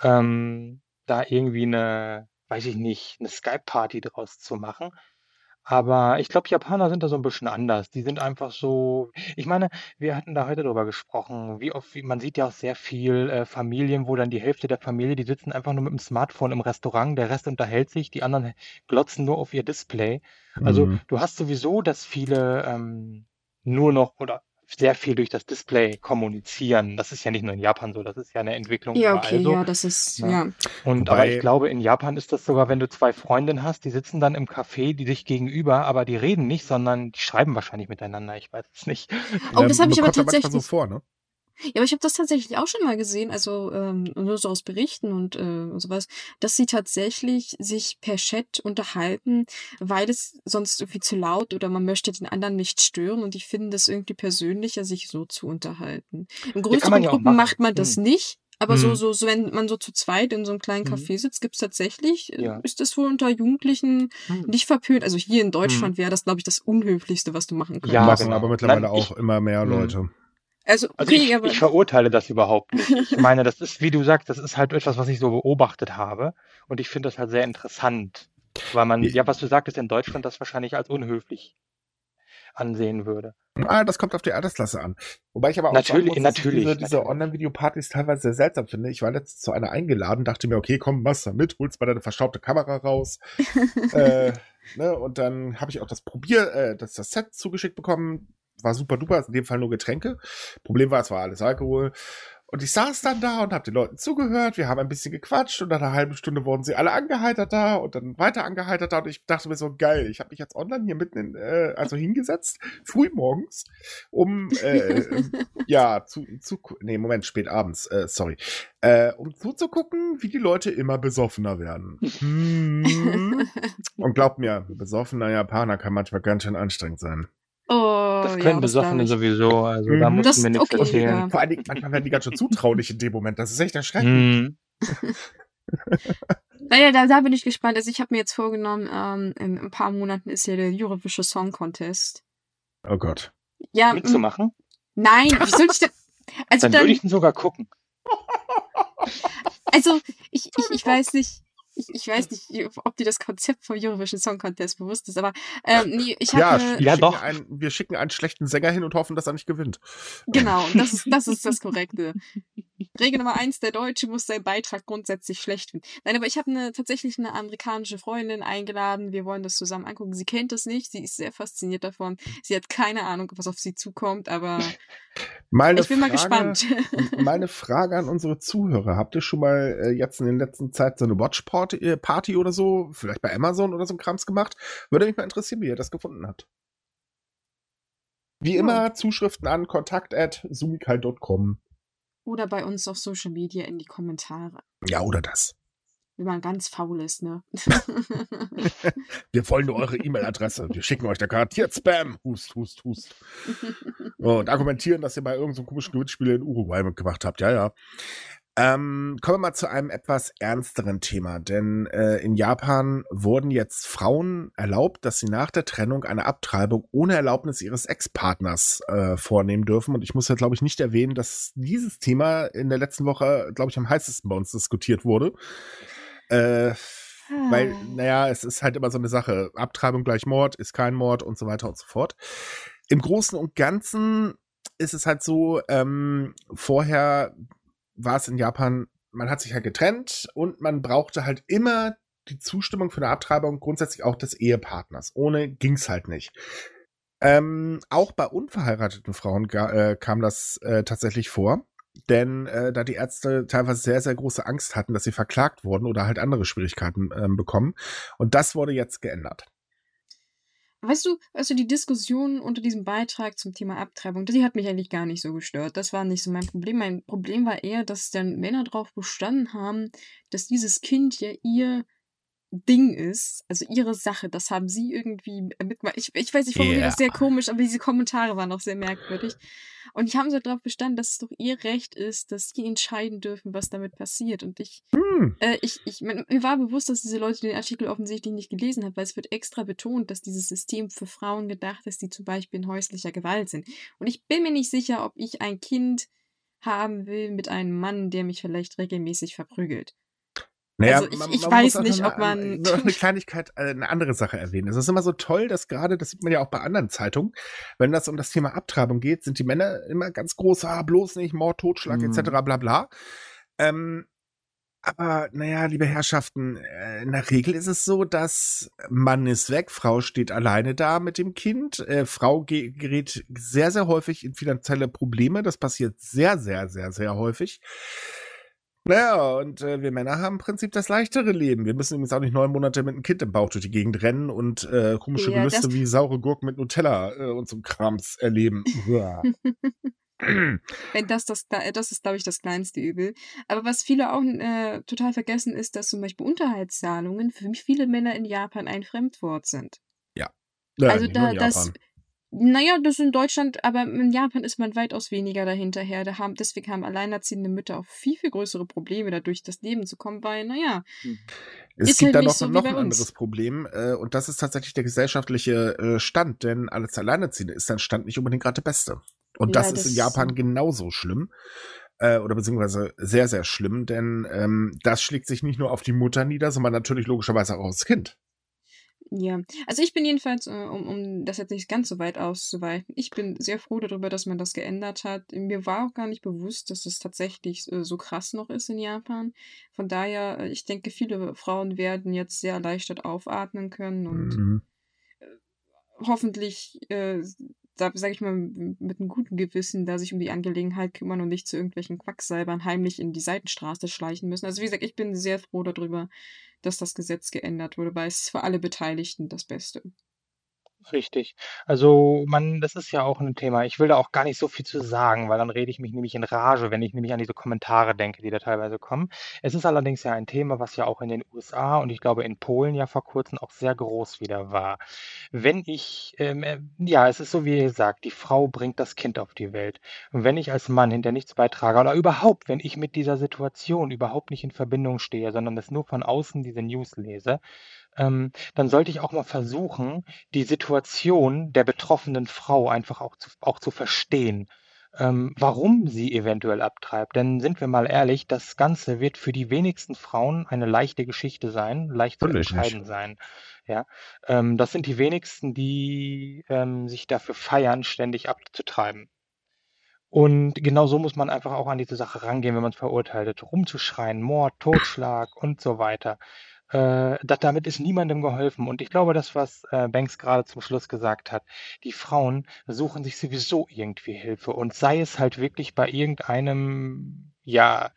Ähm, da irgendwie eine, weiß ich nicht, eine Skype-Party draus zu machen. Aber ich glaube, Japaner sind da so ein bisschen anders. Die sind einfach so, ich meine, wir hatten da heute drüber gesprochen, wie oft, wie, man sieht ja auch sehr viel äh, Familien, wo dann die Hälfte der Familie, die sitzen einfach nur mit dem Smartphone im Restaurant, der Rest unterhält sich, die anderen glotzen nur auf ihr Display. Also Mhm. du hast sowieso, dass viele ähm, nur noch oder sehr viel durch das Display kommunizieren. Das ist ja nicht nur in Japan so, das ist ja eine Entwicklung ja, okay, so. ja, das ist, Ja. ja. Und Wobei- aber ich glaube, in Japan ist das sogar, wenn du zwei Freundinnen hast, die sitzen dann im Café, die sich gegenüber, aber die reden nicht, sondern die schreiben wahrscheinlich miteinander. Ich weiß es nicht. Oh, das habe ich aber tatsächlich. so vor, ne? Ja, aber ich habe das tatsächlich auch schon mal gesehen, also ähm, nur so aus Berichten und, äh, und sowas, dass sie tatsächlich sich per Chat unterhalten, weil es sonst irgendwie zu laut oder man möchte den anderen nicht stören und die finden das irgendwie persönlicher, sich so zu unterhalten. In größeren ja Gruppen macht man das Hm. nicht, aber so, Hm. so, so, wenn man so zu zweit in so einem kleinen Hm. Café sitzt, gibt's tatsächlich, äh, Ja. ist das wohl unter Jugendlichen Hm. nicht verpönt. Also hier in Deutschland wäre das, glaube ich, das Unhöflichste, was du machen könntest. Ja, machen genau. aber mittlerweile Nein, auch ich- immer mehr Mhm. Leute. Also, Also okay, ich, aber ich verurteile das überhaupt nicht. Ich meine, das ist, wie du sagst, das ist halt etwas, was ich so beobachtet habe. Und ich finde das halt sehr interessant. Weil man, Ja. was du sagtest, in Deutschland das wahrscheinlich als unhöflich ansehen würde. Ah, das kommt auf die Altersklasse an. Wobei ich aber auch Natürlich- sagen muss, natürlich, diese, diese. Online-Videopartys teilweise sehr seltsam finde. Ich war letztens zu einer eingeladen, dachte mir, okay, komm, machst da mit, holst mal deine verstaubte Kamera raus. äh, ne, und dann habe ich auch das Probier, äh, das, das Set zugeschickt bekommen. War super duper, in dem Fall nur Getränke. Problem war, es war alles Alkohol. Und ich saß dann da und habe den Leuten zugehört. Wir haben ein bisschen gequatscht und nach einer halben Stunde wurden sie alle angeheitert da und dann weiter angeheitert da. Und ich dachte mir so, geil, ich habe mich jetzt online hier mitten in, äh, also hingesetzt, früh morgens, um, äh, ja, zu, zu, nee, Moment, spät abends, äh, sorry, äh, um zuzugucken, wie die Leute immer besoffener werden. Hm. Und glaubt mir, besoffener Japaner kann manchmal ganz schön anstrengend sein. Das ja, können das Besoffene sowieso. Also da Mhm. musst Das- du mir nichts okay, erzählen. ja. Vor allen Dingen, manchmal werden die ganz schön zutraulich in dem Moment. Das ist echt erschreckend. Mhm. Naja, da, da bin ich gespannt. Also ich habe mir jetzt vorgenommen, ähm, in ein paar Monaten ist ja der Eurovision Song Contest. Oh Gott. Ja, Mitzumachen? nein, wie soll ich denn? Also Dann dann, würde ich ihn sogar gucken. also ich, ich, ich weiß nicht, ich, ich weiß nicht, ob dir das Konzept vom Eurovision Song Contest bewusst ist, aber ähm, nee, ich Ja, habe eine, Ja, schicken doch. Einen, wir schicken einen schlechten Sänger hin und hoffen, dass er nicht gewinnt. genau, das ist, das ist das Korrekte. Regel Nummer eins, der Deutsche muss seinen Beitrag grundsätzlich schlecht finden. Nein, aber ich habe eine, tatsächlich eine amerikanische Freundin eingeladen. Wir wollen das zusammen angucken. Sie kennt das nicht. Sie ist sehr fasziniert davon. Sie hat keine Ahnung, was auf sie zukommt, aber Mal eine ich bin mal Frage- gespannt. Mal eine Frage an unsere Zuhörer. Habt ihr schon mal äh, jetzt in der letzten Zeit so eine Watch-Party äh, Party oder so, vielleicht bei Amazon oder so ein Krams gemacht? Würde mich mal interessieren, wie ihr das gefunden habt. Wie Ja. immer, Zuschriften an kontakt at sumikai.com. Oder bei uns auf Social Media in die Kommentare. Ja, oder das. Wenn man ganz faul ist, ne? Wir wollen nur eure E-Mail-Adresse. Wir schicken euch da garantiert Spam. Hust, hust, hust. Und argumentieren, dass ihr bei irgendeinem so komischen Gewinnspiel in Uruguay mitgemacht habt. Ja, ja. Ähm, kommen wir mal zu einem etwas ernsteren Thema, denn äh, in Japan wurden jetzt Frauen erlaubt, dass sie nach der Trennung eine Abtreibung ohne Erlaubnis ihres Ex-Partners äh, vornehmen dürfen. Und ich muss ja, glaube ich, nicht erwähnen, dass dieses Thema in der letzten Woche, glaube ich, am heißesten bei uns diskutiert wurde. Äh, weil, Ah. naja, es ist halt immer so eine Sache. Abtreibung gleich Mord, ist kein Mord und so weiter und so fort. Im Großen und Ganzen ist es halt so, ähm, vorher war es in Japan, man hat sich halt getrennt und man brauchte halt immer die Zustimmung für eine Abtreibung grundsätzlich auch des Ehepartners. Ohne ging's halt nicht. Ähm, auch bei unverheirateten Frauen äh, kam das äh, tatsächlich vor. Denn äh, da die Ärzte teilweise sehr, sehr große Angst hatten, dass sie verklagt wurden oder halt andere Schwierigkeiten ähm, bekommen. Und das wurde jetzt geändert. Weißt du, also die Diskussion unter diesem Beitrag zum Thema Abtreibung, die hat mich eigentlich gar nicht so gestört. Das war nicht so mein Problem. Mein Problem war eher, dass dann Männer darauf bestanden haben, dass dieses Kind ja ihr Ding ist, also ihre Sache. Das haben sie irgendwie mit. Ich, ich weiß, ich formuliere das sehr komisch, aber diese Kommentare waren auch sehr merkwürdig. Und ich habe so darauf bestanden, dass es doch ihr Recht ist, dass sie entscheiden dürfen, was damit passiert. Und ich Hm. äh, ich, ich, mir war bewusst, dass diese Leute den Artikel offensichtlich nicht gelesen haben, weil es wird extra betont, dass dieses System für Frauen gedacht ist, die zum Beispiel in häuslicher Gewalt sind. Und ich bin mir nicht sicher, ob ich ein Kind haben will mit einem Mann, der mich vielleicht regelmäßig verprügelt. Also ich- ich weiß nicht, noch ob man- Noch eine Kleinigkeit, äh, eine andere Sache erwähnen. Es ist immer so toll, dass gerade, das sieht man ja auch bei anderen Zeitungen, wenn das um das Thema Abtreibung geht, sind die Männer immer ganz groß, ah, bloß nicht, Mord, Totschlag, Mhm. etc., bla bla. Ähm, aber naja, liebe Herrschaften, äh, in der Regel ist es so, dass Mann ist weg, Frau steht alleine da mit dem Kind. Äh, Frau ge gerät sehr, sehr häufig in finanzielle Probleme. Das passiert sehr, sehr, sehr, sehr häufig. Naja, und äh, wir Männer haben im Prinzip das leichtere Leben. Wir müssen übrigens auch nicht neun Monate mit einem Kind im Bauch durch die Gegend rennen und äh, komische Ja, Gelüste wie saure Gurken mit Nutella äh, und so Krams erleben. Wenn das das, Kle- das ist, glaube ich, das kleinste Übel. Aber was viele auch äh, total vergessen, ist, dass zum Beispiel Unterhaltszahlungen für viele Männer in Japan ein Fremdwort sind. Ja, also nicht nur da, das. Naja, das in Deutschland, aber in Japan ist man weitaus weniger dahinterher. Da haben, deswegen haben alleinerziehende Mütter auch viel, viel größere Probleme, dadurch das Leben zu kommen, weil, naja, Es Ist gibt halt da noch, so noch ein uns. anderes Problem äh, und das ist tatsächlich der gesellschaftliche äh, Stand, denn als Alleinerziehende ist dein Stand nicht unbedingt gerade der beste. Und Ja, das ist in Japan genauso schlimm. Äh, oder beziehungsweise sehr, sehr schlimm, denn ähm, das schlägt sich nicht nur auf die Mutter nieder, sondern natürlich logischerweise auch aufs Kind. Ja. Also ich bin jedenfalls, äh, um, um das jetzt nicht ganz so weit auszuweiten, ich bin sehr froh darüber, dass man das geändert hat. Mir war auch gar nicht bewusst, dass es tatsächlich äh, so krass noch ist in Japan. Von daher, äh, ich denke, viele Frauen werden jetzt sehr erleichtert aufatmen können und Mhm. hoffentlich, äh, sage ich mal, mit einem guten Gewissen da sich um die Angelegenheit kümmern und nicht zu irgendwelchen Quacksalbern heimlich in die Seitenstraße schleichen müssen. Also wie gesagt, ich bin sehr froh darüber, dass das Gesetz geändert wurde, weil es für alle Beteiligten das Beste. Richtig. Also, man das ist ja auch 'n Thema. Ich will da auch gar nicht so viel zu sagen, weil dann rede ich mich nämlich in Rage, wenn ich nämlich an diese Kommentare denke, die da teilweise kommen. Es ist allerdings ja ein Thema, was ja auch in den USA und ich glaube in Polen ja vor Kurzem auch sehr groß wieder war. Wenn ich, ähm, äh ja, es ist so, wie ihr sagt, die Frau bringt das Kind auf die Welt. Und wenn ich als Mann hinter nichts beitrage oder überhaupt, wenn ich mit dieser Situation überhaupt nicht in Verbindung stehe, sondern das nur von außen diese News lese, ähm, dann sollte ich auch mal versuchen, die Situation der betroffenen Frau einfach auch zu auch zu verstehen, ähm, warum sie eventuell abtreibt. Denn sind wir mal ehrlich, das Ganze wird für die wenigsten Frauen eine leichte Geschichte sein, leicht zu entscheiden sein, ja? Ähm, das sind die wenigsten, die, ähm, sich dafür feiern, ständig abzutreiben. Und genau so muss man einfach auch an diese Sache rangehen, wenn man's verurteilt, rumzuschreien, Mord, Totschlag und so weiter. Äh, da damit ist niemandem geholfen. Und ich glaube, das, was, äh, Banks grade zum Schluss gesagt hat, die Frauen suchen sich sowieso irgendwie Hilfe und sei es halt wirklich bei irgendeinem, ja,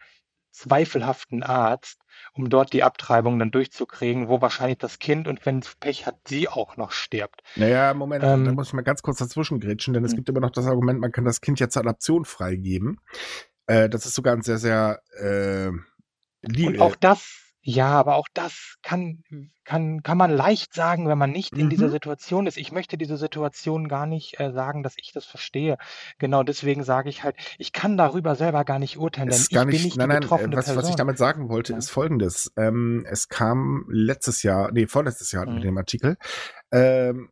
zweifelhaften Arzt, um dort die Abtreibung dann durchzukriegen, wo wahrscheinlich das Kind und wenn's Pech hat, sie auch noch stirbt. Na ja, Moment, da Ähm muss ich mal ganz kurz dazwischengrätschen, denn es Mhm. gibt immer noch das Argument, man kann das Kind ja zur Adoption freigeben. Äh, das ist sogar 'n sehr, sehr, äh, Und auch das ja, aber auch das kann kann kann man leicht sagen, wenn man nicht in dieser Mhm. Situation ist. Ich möchte diese Situation gar nicht, äh, sagen, dass ich das verstehe. Genau deswegen sage ich halt, ich kann darüber selber gar nicht urteilen, denn Ist gar ich bin nicht nicht nein, die nein, äh, betroffene was was ich Person. damit sagen wollte, Ja. ist Folgendes. Ähm, es kam letztes Jahr ne, vorletztes Jahr hatten wir Mhm. den Artikel, ähm,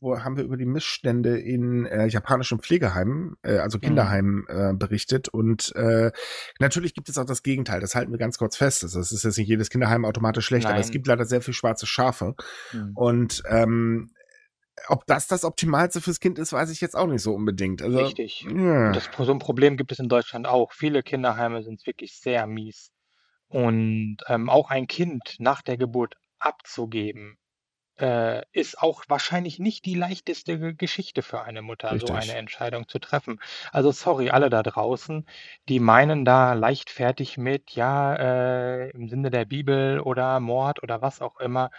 wo haben wir über die Missstände in, äh, japanischen Pflegeheimen, äh, also Mhm. Kinderheimen, äh, berichtet und, äh, natürlich gibt es auch das Gegenteil. Das halten wir ganz kurz fest. Also, es ist jetzt nicht jedes Kinderheim automatisch schlecht, aber es Nein. gibt leider sehr viel schwarze Schafe. Mhm. Und, ähm, ob das das Optimalste fürs Kind ist, weiß ich jetzt auch nicht so unbedingt. Also, Richtig. ja. Das so 'n Problem gibt es in Deutschland auch. Viele Kinderheime sind wirklich sehr mies. Und, ähm, auch ein Kind nach der Geburt abzugeben, äh, ist auch wahrscheinlich nicht die leichteste Ge Geschichte für eine Mutter, so eine. Entscheidung zu treffen. Also, sorry, alle da draußen, die meinen da leichtfertig mit, ja, äh, im Sinne der Bibel oder Mord oder was auch immer.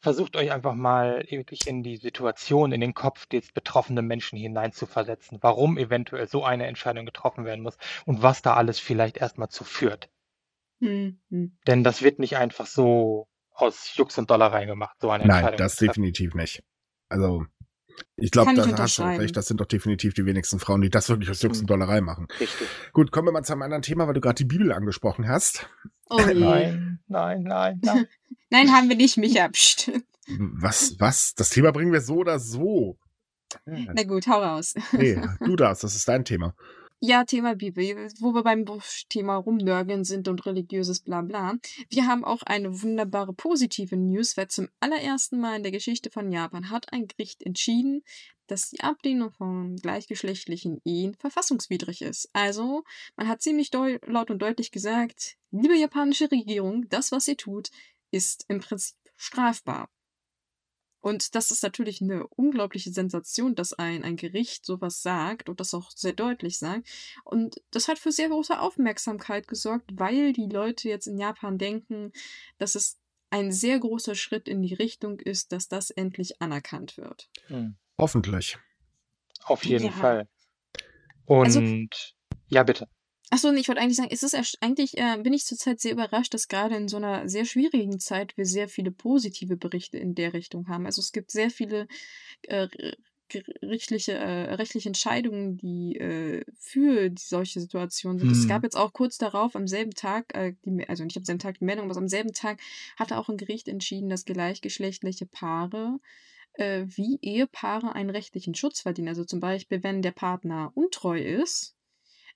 Versucht euch einfach mal wirklich in die Situation, in den Kopf des betroffenen Menschen hineinzuversetzen, warum eventuell so eine Entscheidung getroffen werden muss und was da alles vielleicht erst mal zu führt. Mhm. Denn das wird nicht einfach so aus Jux und Dollerei gemacht, so eine Nein, das definitiv nicht. Also, ich glaube, da hast du recht. Das sind doch definitiv die wenigsten Frauen, die das wirklich aus Jux und Dollerei machen. Richtig. Gut, kommen wir mal zu einem anderen Thema, weil du grad die Bibel angesprochen hast. Oh je. Nein, nein, nein, nein. Nein, haben wir nicht, Micha. Psst. Was, was? Das Thema bringen wir so oder so. Na gut, hau raus. Ne, du darfst, das ist dein Thema. Ja, Thema Bibel, wo wir beim Thema Rumnörgeln sind und religiöses Blabla. Wir haben auch eine wunderbare positive News, weil zum allerersten Mal in der Geschichte von Japan hat ein Gericht entschieden, dass die Ablehnung von gleichgeschlechtlichen Ehen verfassungswidrig ist. Also, man hat ziemlich laut und deutlich gesagt, liebe japanische Regierung, das, was ihr tut, ist im Prinzip strafbar. Und das ist natürlich eine unglaubliche Sensation, dass ein ein Gericht so was sagt und das auch sehr deutlich sagt. Und das hat für sehr große Aufmerksamkeit gesorgt, weil die Leute jetzt in Japan denken, dass es ein sehr großer Schritt in die Richtung ist, dass das endlich anerkannt wird. Mhm. Hoffentlich. Auf jeden Ja. Fall. Also Und ja, bitte. Ach so, ne, ich wollte eigentlich sagen, es ist eigentlich, äh, bin ich zurzeit sehr überrascht, dass grade in so 'ner sehr schwierigen Zeit wir sehr viele positive Berichte in der Richtung haben. Also, es gibt sehr viele, äh, gerichtliche äh, rechtliche Entscheidungen, die, äh, für die solche Situationen sind. Es gab Mhm. jetzt auch kurz darauf am selben Tag, äh, die also, nicht am selben Tag die Meldung, aber am selben Tag hatte auch 'n Gericht entschieden, dass gleichgeschlechtliche Paare, äh, wie Ehepaare einen rechtlichen Schutz verdienen. Also, zum Beispiel, wenn der Partner untreu ist,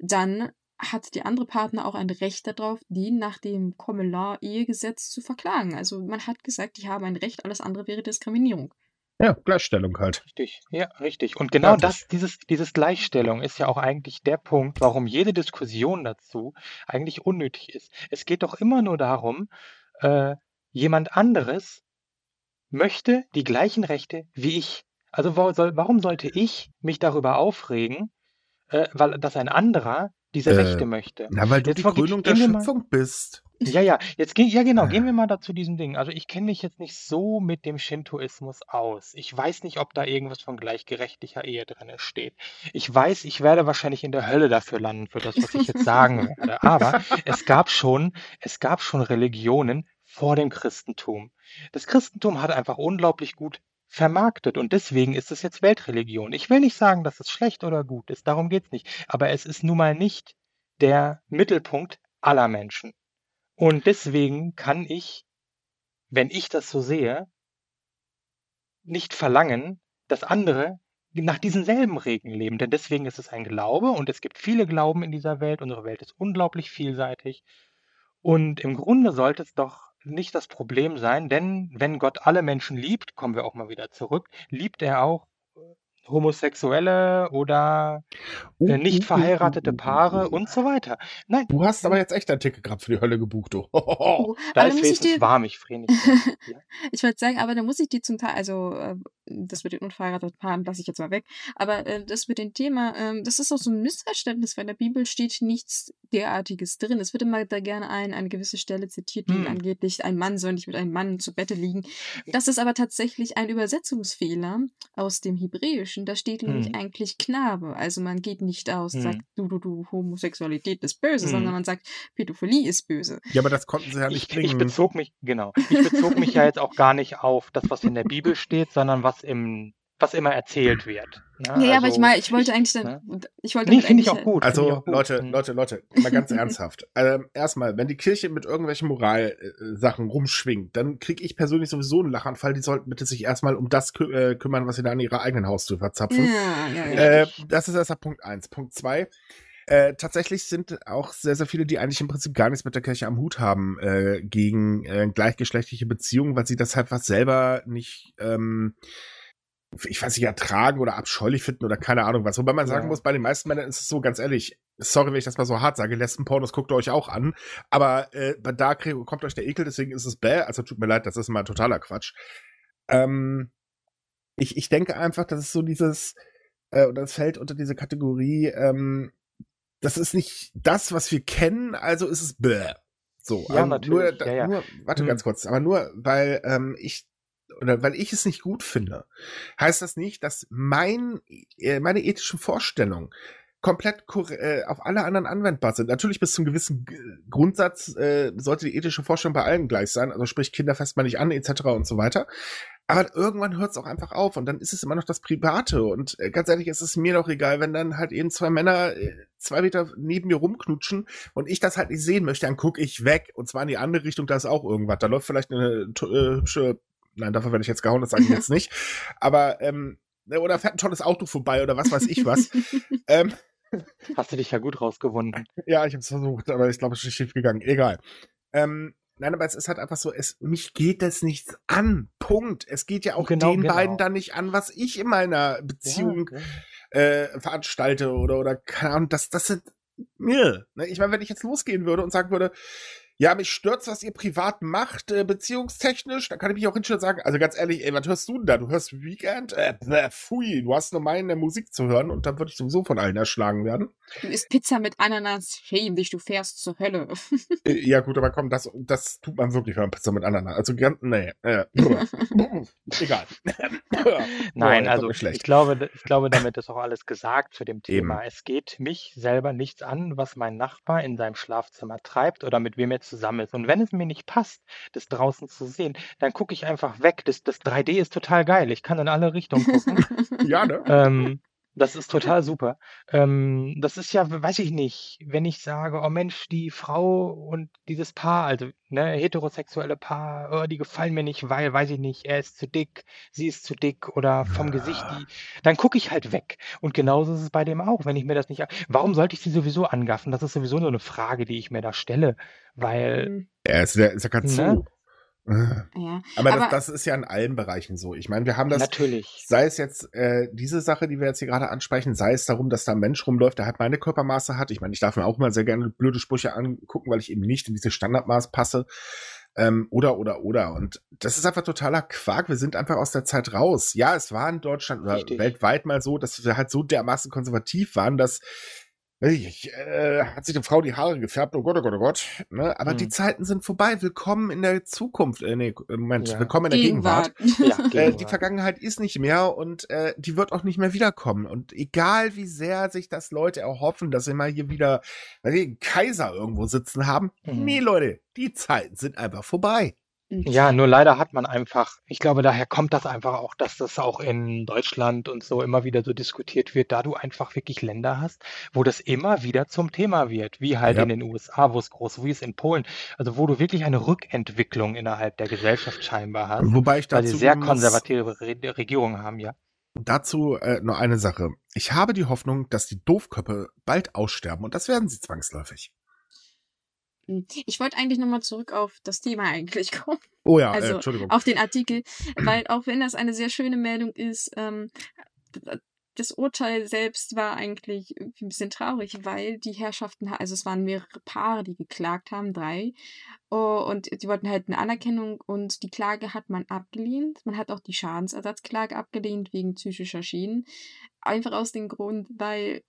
dann hat der andere Partner auch ein Recht da drauf, den nach dem Common-Law-Ehegesetz zu verklagen. Also, man hat gesagt, die haben ein Recht, alles andere wäre Diskriminierung. Ja, Gleichstellung halt. Richtig, ja, richtig. Und genau Fertig. das dieses dieses Gleichstellung ist ja auch eigentlich der Punkt, warum jede Diskussion dazu eigentlich unnötig ist. Es geht doch immer nur darum, äh, jemand anderes möchte die gleichen Rechte wie ich. Also, warum sollte ich mich darüber aufregen, äh, weil dass ein anderer diese Äh, Rechte möchte. Na, weil du Jetzt die Krönung der gehen wir mal- Schöpfung bist. Ja, ja, jetzt geh, ja genau, Ah. gehen wir mal da zu diesem Ding. Also ich kenne mich jetzt nicht so mit dem Shintoismus aus. Ich weiß nicht, ob da irgendwas von gleichgerechtlicher Ehe drin steht. Ich weiß, ich werde wahrscheinlich in der Hölle dafür landen, für das, was ich jetzt sagen werde. Aber es gab schon, es gab schon Religionen vor dem Christentum. Das Christentum hat einfach unglaublich gut vermarktet und deswegen ist es jetzt Weltreligion. Ich will nicht sagen, dass es schlecht oder gut ist, darum geht's nicht. Aber es ist nun mal nicht der Mittelpunkt aller Menschen. Und deswegen kann ich, wenn ich das so sehe, nicht verlangen, dass andere nach diesen selben Regeln leben. Denn deswegen ist es ein Glaube und es gibt viele Glauben in dieser Welt. Unsere Welt ist unglaublich vielseitig. Und im Grunde sollte es doch nicht das Problem sein, denn wenn Gott alle Menschen liebt, kommen wir auch mal wieder zurück, liebt er auch Homosexuelle oder äh, uh, nicht uh, verheiratete uh, uh, Paare und so weiter. Nein, Du hast aber jetzt echt ein Ticket gerade für die Hölle gebucht, du. Oh, da aber ist muss ich wenigstens dir, warm, ich friere nicht. Ja. ich wollte sagen, aber da muss ich dir zum Teil, also äh, das mit den unverheirateten Paaren lasse ich jetzt mal weg, aber äh, das mit dem Thema, ähm, das ist auch so ein Missverständnis, weil in der Bibel steht nichts derartiges drin. Es wird immer da gerne ein, eine gewisse Stelle zitiert, die Hm. angeblich ein Mann soll nicht mit einem Mann zu Bette liegen. Das ist aber tatsächlich ein Übersetzungsfehler aus dem Hebräischen. Da steht nämlich Hm. eigentlich Knabe. Also man geht nicht aus, Hm. sagt, du, du, du, Homosexualität ist böse, sondern Hm. man sagt, Pädophilie ist böse. Ja, aber das konnten sie ja nicht Ich, ich bringen. bezog mich, genau, ich bezog mich ja jetzt auch gar nicht auf das, was in der Bibel steht, sondern was im, was immer erzählt wird. Ne? Ja, ja, aber ich Also, meine, ich wollte ich- eigentlich ne? dann, ich wollte Nee, damit finde ich eigentlich auch gut. Also, auch gut. Leute, Hm. Leute, Leute, mal ganz ernsthaft. Ähm, erstmal, wenn die Kirche mit irgendwelchen Moralsachen rumschwingt, dann kriege ich persönlich sowieso einen Lachanfall. Die sollten bitte sich erstmal um das kü äh, kümmern, was sie da an ihrer eigenen Haustür verzapfen. Ja, ja, ja. Äh, das ist erst Punkt eins. Punkt zwei. Äh, tatsächlich sind auch sehr, sehr viele, die eigentlich im Prinzip gar nichts mit der Kirche am Hut haben, äh, gegen äh, gleichgeschlechtliche Beziehungen, weil sie das halt was selber nicht, ähm, ich weiß nicht, ertragen oder abscheulich finden oder keine Ahnung was. Wobei man sagen Ja. muss, bei den meisten Männern ist es so, ganz ehrlich, sorry, wenn ich das mal so hart sage, Lesben-Pornos guckt ihr euch auch an, aber äh, da kommt euch der Ekel, deswegen ist es bäh, also tut mir leid, das ist mal totaler Quatsch. Ähm, ich, ich denke einfach, das ist so dieses, äh, oder es fällt unter diese Kategorie, ähm, das ist nicht das, was wir kennen, also ist es bäh. So, Ja, ähm, natürlich, Nur, ja, ja. nur warte Hm. ganz kurz, aber nur, weil ähm, ich oder weil ich es nicht gut finde, heißt das nicht, dass mein äh, meine ethischen Vorstellungen komplett äh, auf alle anderen anwendbar sind. Natürlich bis zum gewissen Grundsatz äh, sollte die ethische Vorstellung bei allen gleich sein, also sprich Kinder fest man nicht an etc. und so weiter. Aber irgendwann hört es auch einfach auf und dann ist es immer noch das Private. Und äh, ganz ehrlich, es ist mir doch egal, wenn dann halt eben zwei Männer zwei Meter neben mir rumknutschen und ich das halt nicht sehen möchte, dann gucke ich weg. Und zwar in die andere Richtung, da ist auch irgendwas. Da läuft vielleicht eine äh, hübsche, nein, dafür werde ich jetzt gehauen, das sage ich jetzt nicht. Aber, ähm, ne, oder fährt ein tolles Auto vorbei oder was weiß ich was. ähm, Hast du dich ja gut rausgewunden. ja, ich habe es versucht, aber ich glaube, es ist schief gegangen. Egal. Ähm, nein, aber es ist halt einfach so, es, mich geht das nichts an. Punkt. Es geht ja auch Genau, den genau. beiden dann nicht an, was ich in meiner Beziehung Ja, äh, veranstalte oder, oder keine Ahnung. Das, das sind mir. Ne? Ich meine, wenn ich jetzt losgehen würde und sagen würde, ja, mich stört's, was ihr privat macht, äh, beziehungstechnisch, dann kann ich mich auch hinstellen und sagen, also ganz ehrlich, ey, was hörst du denn da? Du hörst Weekend? Äh, bäh, pfui, du hast nur meine Musik zu hören und dann würde ich sowieso von allen erschlagen werden. Du isst Pizza mit Ananas, schäm dich, du fährst zur Hölle. Äh, Ja, gut, aber komm, das, das tut man wirklich, wenn man Pizza mit Ananas. Also, ganz, nee, äh, egal. Nein, Boah, also ich schlecht. glaube, ich glaube, damit ist auch alles gesagt zu dem Eben. Thema. Es geht mich selber nichts an, was mein Nachbar in seinem Schlafzimmer treibt oder mit wem er zusammen ist. Und wenn es mir nicht passt, das draußen zu sehen, dann gucke ich einfach weg. Das, das 3D ist total geil. Ich kann in alle Richtungen gucken. Ja, ne? ähm, das ist total super. Ähm, das ist ja, weiß ich nicht, wenn ich sage, oh Mensch, die Frau und dieses Paar, also ne, heterosexuelle Paar, oh, die gefallen mir nicht, weil, weiß ich nicht, er ist zu dick, sie ist zu dick oder vom Gesicht, die, dann gucke ich halt weg. Und genauso ist es bei dem auch, wenn ich mir das nicht, warum sollte ich sie sowieso angaffen? Das ist sowieso so eine Frage, die ich mir da stelle, weil, Er ist ja, ist ja kein Ne? Zoo. Äh. ja. Aber, Aber- das, das ist ja in allen Bereichen so. Ich meine, wir haben das, natürlich, sei es jetzt äh, diese Sache, die wir jetzt hier gerade ansprechen, sei es darum, dass da ein Mensch rumläuft, der halt meine Körpermaße hat. Ich meine, ich darf mir auch mal sehr gerne blöde Sprüche angucken, weil ich eben nicht in diese Standardmaß passe. Ähm, oder, oder, oder. Und das ist einfach totaler Quark. Wir sind einfach aus der Zeit raus. Ja, es war in Deutschland oder Richtig. weltweit mal so, dass wir halt so dermaßen konservativ waren, dass ich, äh, hat sich eine Frau die Haare gefärbt, oh Gott, oh Gott, oh Gott. Ne? Aber hm. die Zeiten sind vorbei. Willkommen in der Zukunft. Äh, nee, Moment, ja. willkommen in der Gegenwart. Gegenwart. Ja, Gegenwart. Äh, die Vergangenheit ist nicht mehr und äh, die wird auch nicht mehr wiederkommen. Und egal wie sehr sich das Leute erhoffen, dass sie mal hier wieder einen Kaiser irgendwo sitzen haben. Hm. Nee, Leute, die Zeiten sind einfach vorbei. Ja, nur leider hat man einfach ich glaube, daher kommt das einfach auch, dass das auch in Deutschland und so immer wieder so diskutiert wird, da du einfach wirklich Länder hast, wo das immer wieder zum Thema wird, wie halt Ja. in den USA, wo es groß wie es in Polen. Also, wo du wirklich eine Rückentwicklung innerhalb der Gesellschaft scheinbar hast, Wobei ich weil sie sehr konservative Re Regierungen haben, ja. dazu äh, nur eine Sache. Ich habe die Hoffnung, dass die Doofköppe bald aussterben und das werden sie zwangsläufig. Hm, ich wollte eigentlich nochmal zurück auf das Thema eigentlich kommen. Oh ja, äh, also äh, Entschuldigung. Auf den Artikel, weil auch wenn das eine sehr schöne Meldung ist, ähm, das Urteil selbst war eigentlich ein bisschen traurig, weil die Herrschaften, also es waren mehrere Paare, die geklagt haben, drei, oh, und die wollten halt eine Anerkennung und die Klage hat man abgelehnt. Man hat auch die Schadensersatzklage abgelehnt wegen psychischer Schäden. Einfach aus dem Grund, weil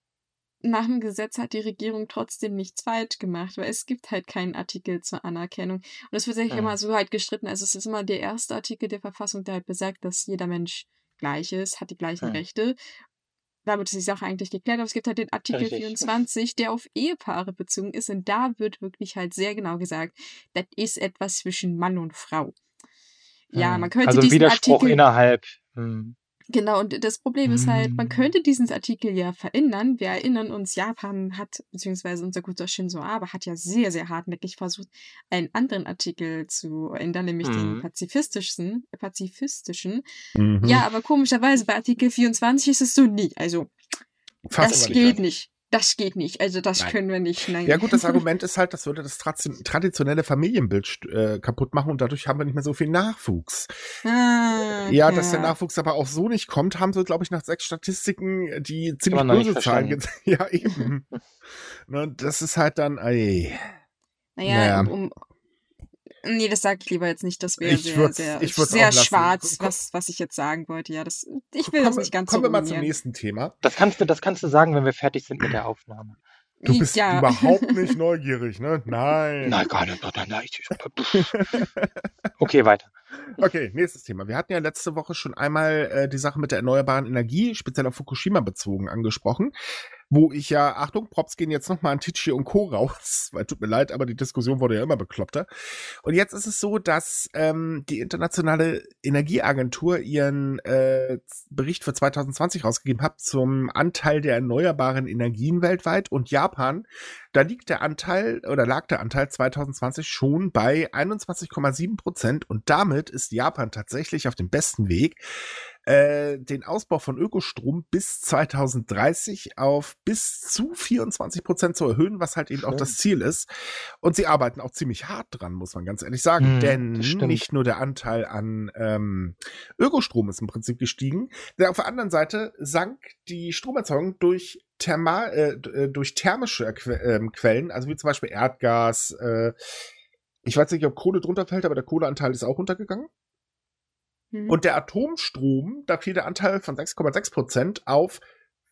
nach dem Gesetz hat die Regierung trotzdem nichts falsch gemacht, weil es gibt halt keinen Artikel zur Anerkennung. Und es wird sich ja. immer so halt gestritten. Also es ist immer der erste Artikel der Verfassung, der halt besagt, dass jeder Mensch gleich ist, hat die gleichen ja. Rechte. Damit ist die Sache eigentlich geklärt. Aber es gibt halt den Artikel Richtig. 24, der auf Ehepaare bezogen ist. Und da wird wirklich halt sehr genau gesagt, das ist etwas zwischen Mann und Frau. Ja, man könnte also diesen Widerspruch Artikel innerhalb. Hm. Genau, und das Problem ist halt, man mm. könnte diesen Artikel ja verändern. Wir erinnern uns, Japan hat, beziehungsweise unser guter Shinzo Abe hat ja sehr, sehr hartnäckig versucht, einen anderen Artikel zu ändern, nämlich mhm. den pazifistischen, pazifistischen. Mhm. Ja, aber komischerweise bei Artikel 24 ist es so nie. Also, Fast das geht nicht das geht nicht. Also das Nein. können wir nicht. Nein. Ja gut, das Argument ist halt, das würde das traditionelle Familienbild äh, kaputt machen und dadurch haben wir nicht mehr so viel Nachwuchs. Ah, ja, ja, dass der Nachwuchs aber auch so nicht kommt, haben sie, glaube ich, nach sechs Statistiken, die ziemlich böse Zahlen. Ja, eben. ne, das ist halt dann, ey. Naja, naja. Um, Nee, das sage ich lieber jetzt nicht. Das wäre sehr, sehr, ich sehr schwarz, was, was ich jetzt sagen wollte. Ja, das, ich will komm, das nicht ganz kommen so Kommen wir mal zum nächsten Thema. Das kannst, du, das kannst du sagen, wenn wir fertig sind mit der Aufnahme. Du bist ja. überhaupt nicht neugierig, ne? Nein. Nein, gar nicht. Nein, nein, okay, weiter. Okay, nächstes Thema. Wir hatten ja letzte Woche schon einmal äh, die Sache mit der erneuerbaren Energie, speziell auf Fukushima bezogen, angesprochen wo ich ja, Achtung, Props gehen jetzt nochmal an Tichy und Co. raus, weil tut mir leid, aber die Diskussion wurde ja immer bekloppter. Und jetzt ist es so, dass ähm, die Internationale Energieagentur ihren äh, Bericht für 2020 rausgegeben hat zum Anteil der erneuerbaren Energien weltweit und Japan. Da liegt der Anteil oder lag der Anteil 2020 schon bei 21,7 Prozent und damit ist Japan tatsächlich auf dem besten Weg, äh, den Ausbau von Ökostrom bis 2030 auf bis zu 24 Prozent zu erhöhen, was halt eben Schön. auch das Ziel ist. Und sie arbeiten auch ziemlich hart dran, muss man ganz ehrlich sagen. Hm, Denn nicht nur der Anteil an ähm, Ökostrom ist im Prinzip gestiegen, denn auf der anderen Seite sank die Stromerzeugung durch Thermal, äh, äh durch thermische äh, Quellen, also wie zum Beispiel Erdgas, äh, ich weiß nicht, ob Kohle drunter fällt, aber der Kohleanteil ist auch runtergegangen. Mhm. Und der Atomstrom, da fiel der Anteil von 6,6 Prozent auf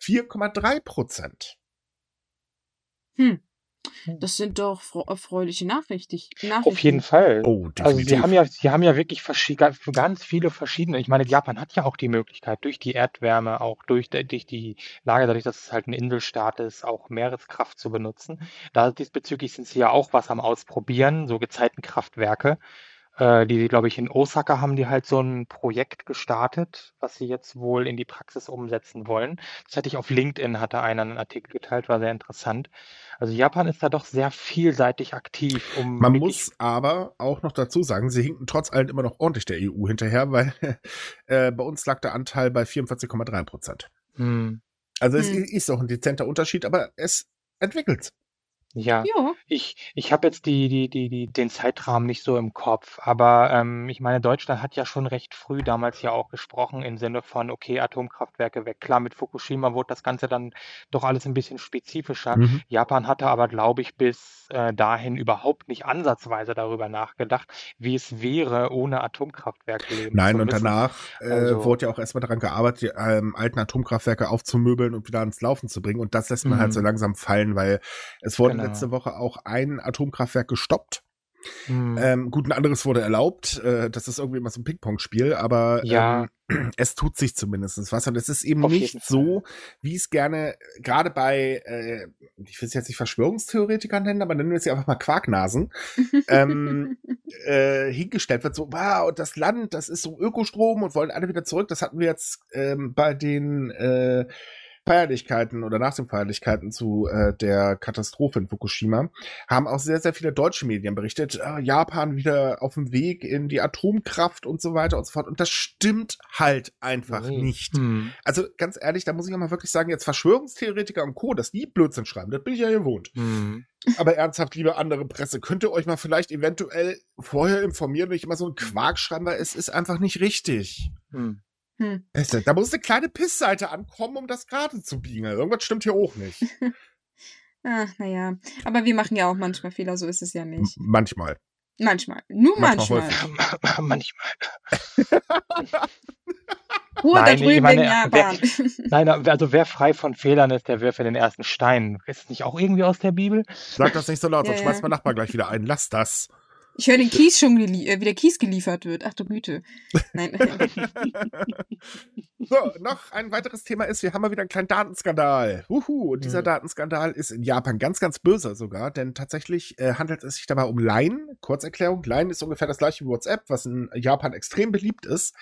4,3 Prozent. Hm. hm. Das sind doch erfreuliche Nachrichten. Auf jeden Fall. Oh, also sie haben ja, sie haben ja wirklich ganz viele verschiedene. Ich meine, Japan hat ja auch die Möglichkeit, durch die Erdwärme, auch durch, durch die Lage, dadurch, dass es halt ein Inselstaat ist, auch Meereskraft zu benutzen. Da diesbezüglich sind sie ja auch was am Ausprobieren, so Gezeitenkraftwerke. Äh, die, glaube ich, in Osaka haben die halt so ein Projekt gestartet, was sie jetzt wohl in die Praxis umsetzen wollen. Das hatte ich auf LinkedIn, hatte einer einen Artikel geteilt, war sehr interessant. Also Japan ist da doch sehr vielseitig aktiv. Um Man muss aber auch noch dazu sagen, sie hinken trotz allem immer noch ordentlich der EU hinterher, weil äh, bei uns lag der Anteil bei 44,3 Prozent. Hm. Also es hm. ist auch ein dezenter Unterschied, aber es entwickelt. Ja, Ja. ich ich habe jetzt die die die die den Zeitrahmen nicht so im Kopf, aber, ähm, ich meine, Deutschland hat ja schon recht früh damals ja auch gesprochen im Sinne von: „Okay, Atomkraftwerke weg.“ Klar, mit Fukushima wurde das Ganze dann doch alles ein bisschen spezifischer. Mhm. Japan hatte aber, glaube ich, bis, äh, dahin überhaupt nicht ansatzweise darüber nachgedacht, wie es wäre, ohne Atomkraftwerke leben Nein, zu und müssen. danach äh, Also wurde ja auch erstmal daran gearbeitet, die ähm, alten Atomkraftwerke aufzumöbeln und wieder ans Laufen zu bringen. Und das lässt man halt so Mhm. langsam fallen, weil es wurde letzte Genau. Woche auch ein Atomkraftwerk gestoppt. Mhm. Ähm, gut, ein anderes wurde erlaubt. Äh, das ist irgendwie immer so ein Ping-Pong-Spiel, aber Ja. ähm, es tut sich zumindest was. Und es ist eben Auf nicht so, wie es gerne, gerade bei, äh, ich will es jetzt nicht Verschwörungstheoretikern nennen, aber nennen wir es ja einfach mal Quarknasen, ähm, äh, hingestellt wird, so, wow, das Land, das ist so Ökostrom und wollen alle wieder zurück. Das hatten wir jetzt ähm, bei den äh, Feierlichkeiten oder nach den Feierlichkeiten zu äh, der Katastrophe in Fukushima haben auch sehr, sehr viele deutsche Medien berichtet, äh, Japan wieder auf dem Weg in die Atomkraft und so weiter und so fort. Und das stimmt halt einfach Ne. nicht. Mhm. Also ganz ehrlich, da muss ich auch mal wirklich sagen, jetzt Verschwörungstheoretiker und Co., dass die Blödsinn schreiben, das bin ich ja gewohnt. Mhm. Aber ernsthaft, liebe andere Presse, könnt ihr euch mal vielleicht eventuell vorher informieren und nicht immer so einen Quark schreiben, weil es ist einfach nicht richtig. Mhm. Hm. Weißt du, Da muss eine kleine Pissseite ankommen, um das gerade zu biegen. Irgendwas stimmt hier auch nicht. Ach, naja. Aber wir machen ja auch manchmal Fehler, so ist es ja M nicht. manchmal. Manchmal. Nur Manchmal manchmal. Manchmal. Ruhe da Nein, ich drüben in Japan. Nein, also wer frei von Fehlern ist, der wirft den ersten Stein. Ist es nicht auch irgendwie aus der Bibel? Sag das nicht so laut, Ja, sonst schmeißt ja. mein Nachbar gleich wieder ein. Lass das. Ich höre den Kies schon, gelie- äh, wie der Kies geliefert wird. Ach du Güte. Nein. So, noch ein weiteres Thema ist, wir haben mal wieder einen kleinen Datenskandal. Uhu, und dieser Mhm. Datenskandal ist in Japan ganz, ganz böse sogar, denn tatsächlich äh, handelt es sich dabei um Line. Kurzerklärung, Line ist ungefähr das gleiche wie WhatsApp, was in Japan extrem beliebt ist.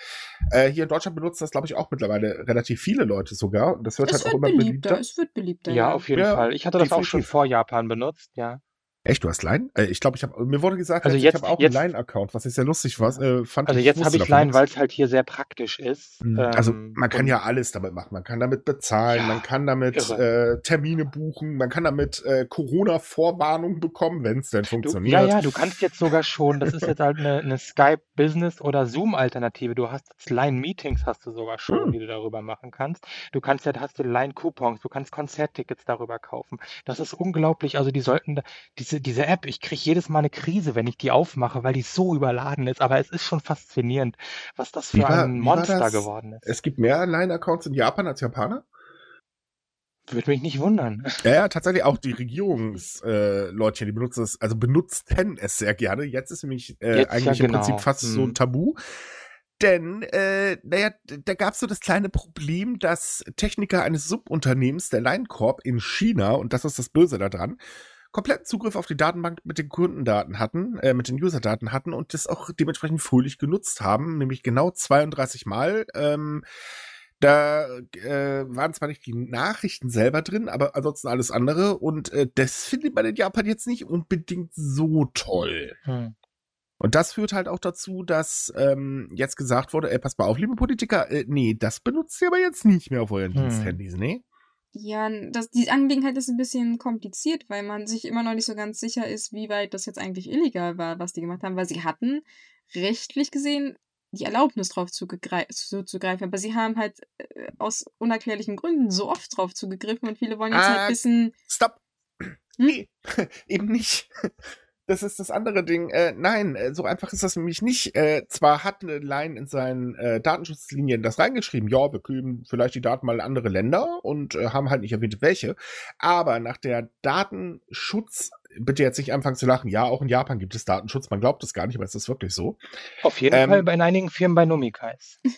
Äh, hier in Deutschland benutzen das, glaube ich, auch mittlerweile relativ viele Leute sogar. Und das wird es halt auch wird immer beliebter. beliebter. Es wird beliebter. Ja, auf jeden Ja, Fall. Ich hatte das auch schon definitiv. vor Japan benutzt, ja. Echt, du hast Line? Äh, ich glaube, ich habe mir wurde gesagt, Also ich jetzt- habe auch jetzt- einen Line-Account, was ich sehr lustig war, äh, fand. Also jetzt habe ich Line, weil es halt hier sehr praktisch ist. Mhm. Also Ähm, man kann ja alles damit machen. Man kann damit bezahlen, Ja, man kann damit äh, Termine buchen, man kann damit äh, Corona-Vorwarnung bekommen, wenn es denn Du, funktioniert. ja, ja, du kannst jetzt sogar schon, das ist jetzt halt eine, eine Skype Business oder Zoom-Alternative. Du hast jetzt Line-Meetings, hast du sogar schon, Hm. die du darüber machen kannst. Du kannst ja, hast du Line-Coupons, du kannst Konzerttickets darüber kaufen. Das ist unglaublich. Also die sollten, da- diese, diese App, ich kriege jedes Mal eine Krise, wenn ich die aufmache, weil die so überladen ist. Aber es ist schon faszinierend, was das für ein wie war Monster geworden ist. Es gibt mehr Line-Accounts in Japan als Japaner? Würde mich nicht wundern. Ja, ja, tatsächlich auch die Regierungsleutchen, äh, die benutzen es, also benutzten es sehr gerne. Jetzt ist nämlich äh, Jetzt ja, eigentlich im genau. Prinzip fast so ein Mhm. Tabu. Denn, äh, naja, da gab es so das kleine Problem, dass Techniker eines Subunternehmens, der Line Corp in China, und das ist das Böse daran, kompletten Zugriff auf die Datenbank mit den Kundendaten hatten, äh, mit den Userdaten hatten und das auch dementsprechend fröhlich genutzt haben, nämlich genau 32 Mal. Ähm, da äh, waren zwar nicht die Nachrichten selber drin, aber ansonsten alles andere. Und äh, das findet man in Japan jetzt nicht unbedingt so toll. Hm. Und das führt halt auch dazu, dass ähm, jetzt gesagt wurde, ey, pass mal auf, liebe Politiker, äh, nee, das benutzt ihr aber jetzt nicht mehr auf euren Hm. Diensthandys, ne? Ja, das, die Angelegenheit ist ein bisschen kompliziert, weil man sich immer noch nicht so ganz sicher ist, wie weit das jetzt eigentlich illegal war, was die gemacht haben, weil sie hatten rechtlich gesehen die Erlaubnis drauf zuzugreifen, aber sie haben halt äh, aus unerklärlichen Gründen so oft drauf zugegriffen und viele wollen jetzt Ah, halt wissen, Stopp! Nee, eben nicht. Das ist das andere Ding. Äh, nein, äh, so einfach ist das nämlich nicht. Äh, zwar hat eine Line in seinen äh, Datenschutzlinien das reingeschrieben, ja, wir geben vielleicht die Daten mal in andere Länder und äh, haben halt nicht erwähnt, welche. Aber nach der Datenschutz, bitte jetzt nicht anfangen zu lachen, ja, auch in Japan gibt es Datenschutz, man glaubt es gar nicht, aber es ist wirklich so. Auf jeden Ähm, Fall bei in einigen Firmen bei Nomikais.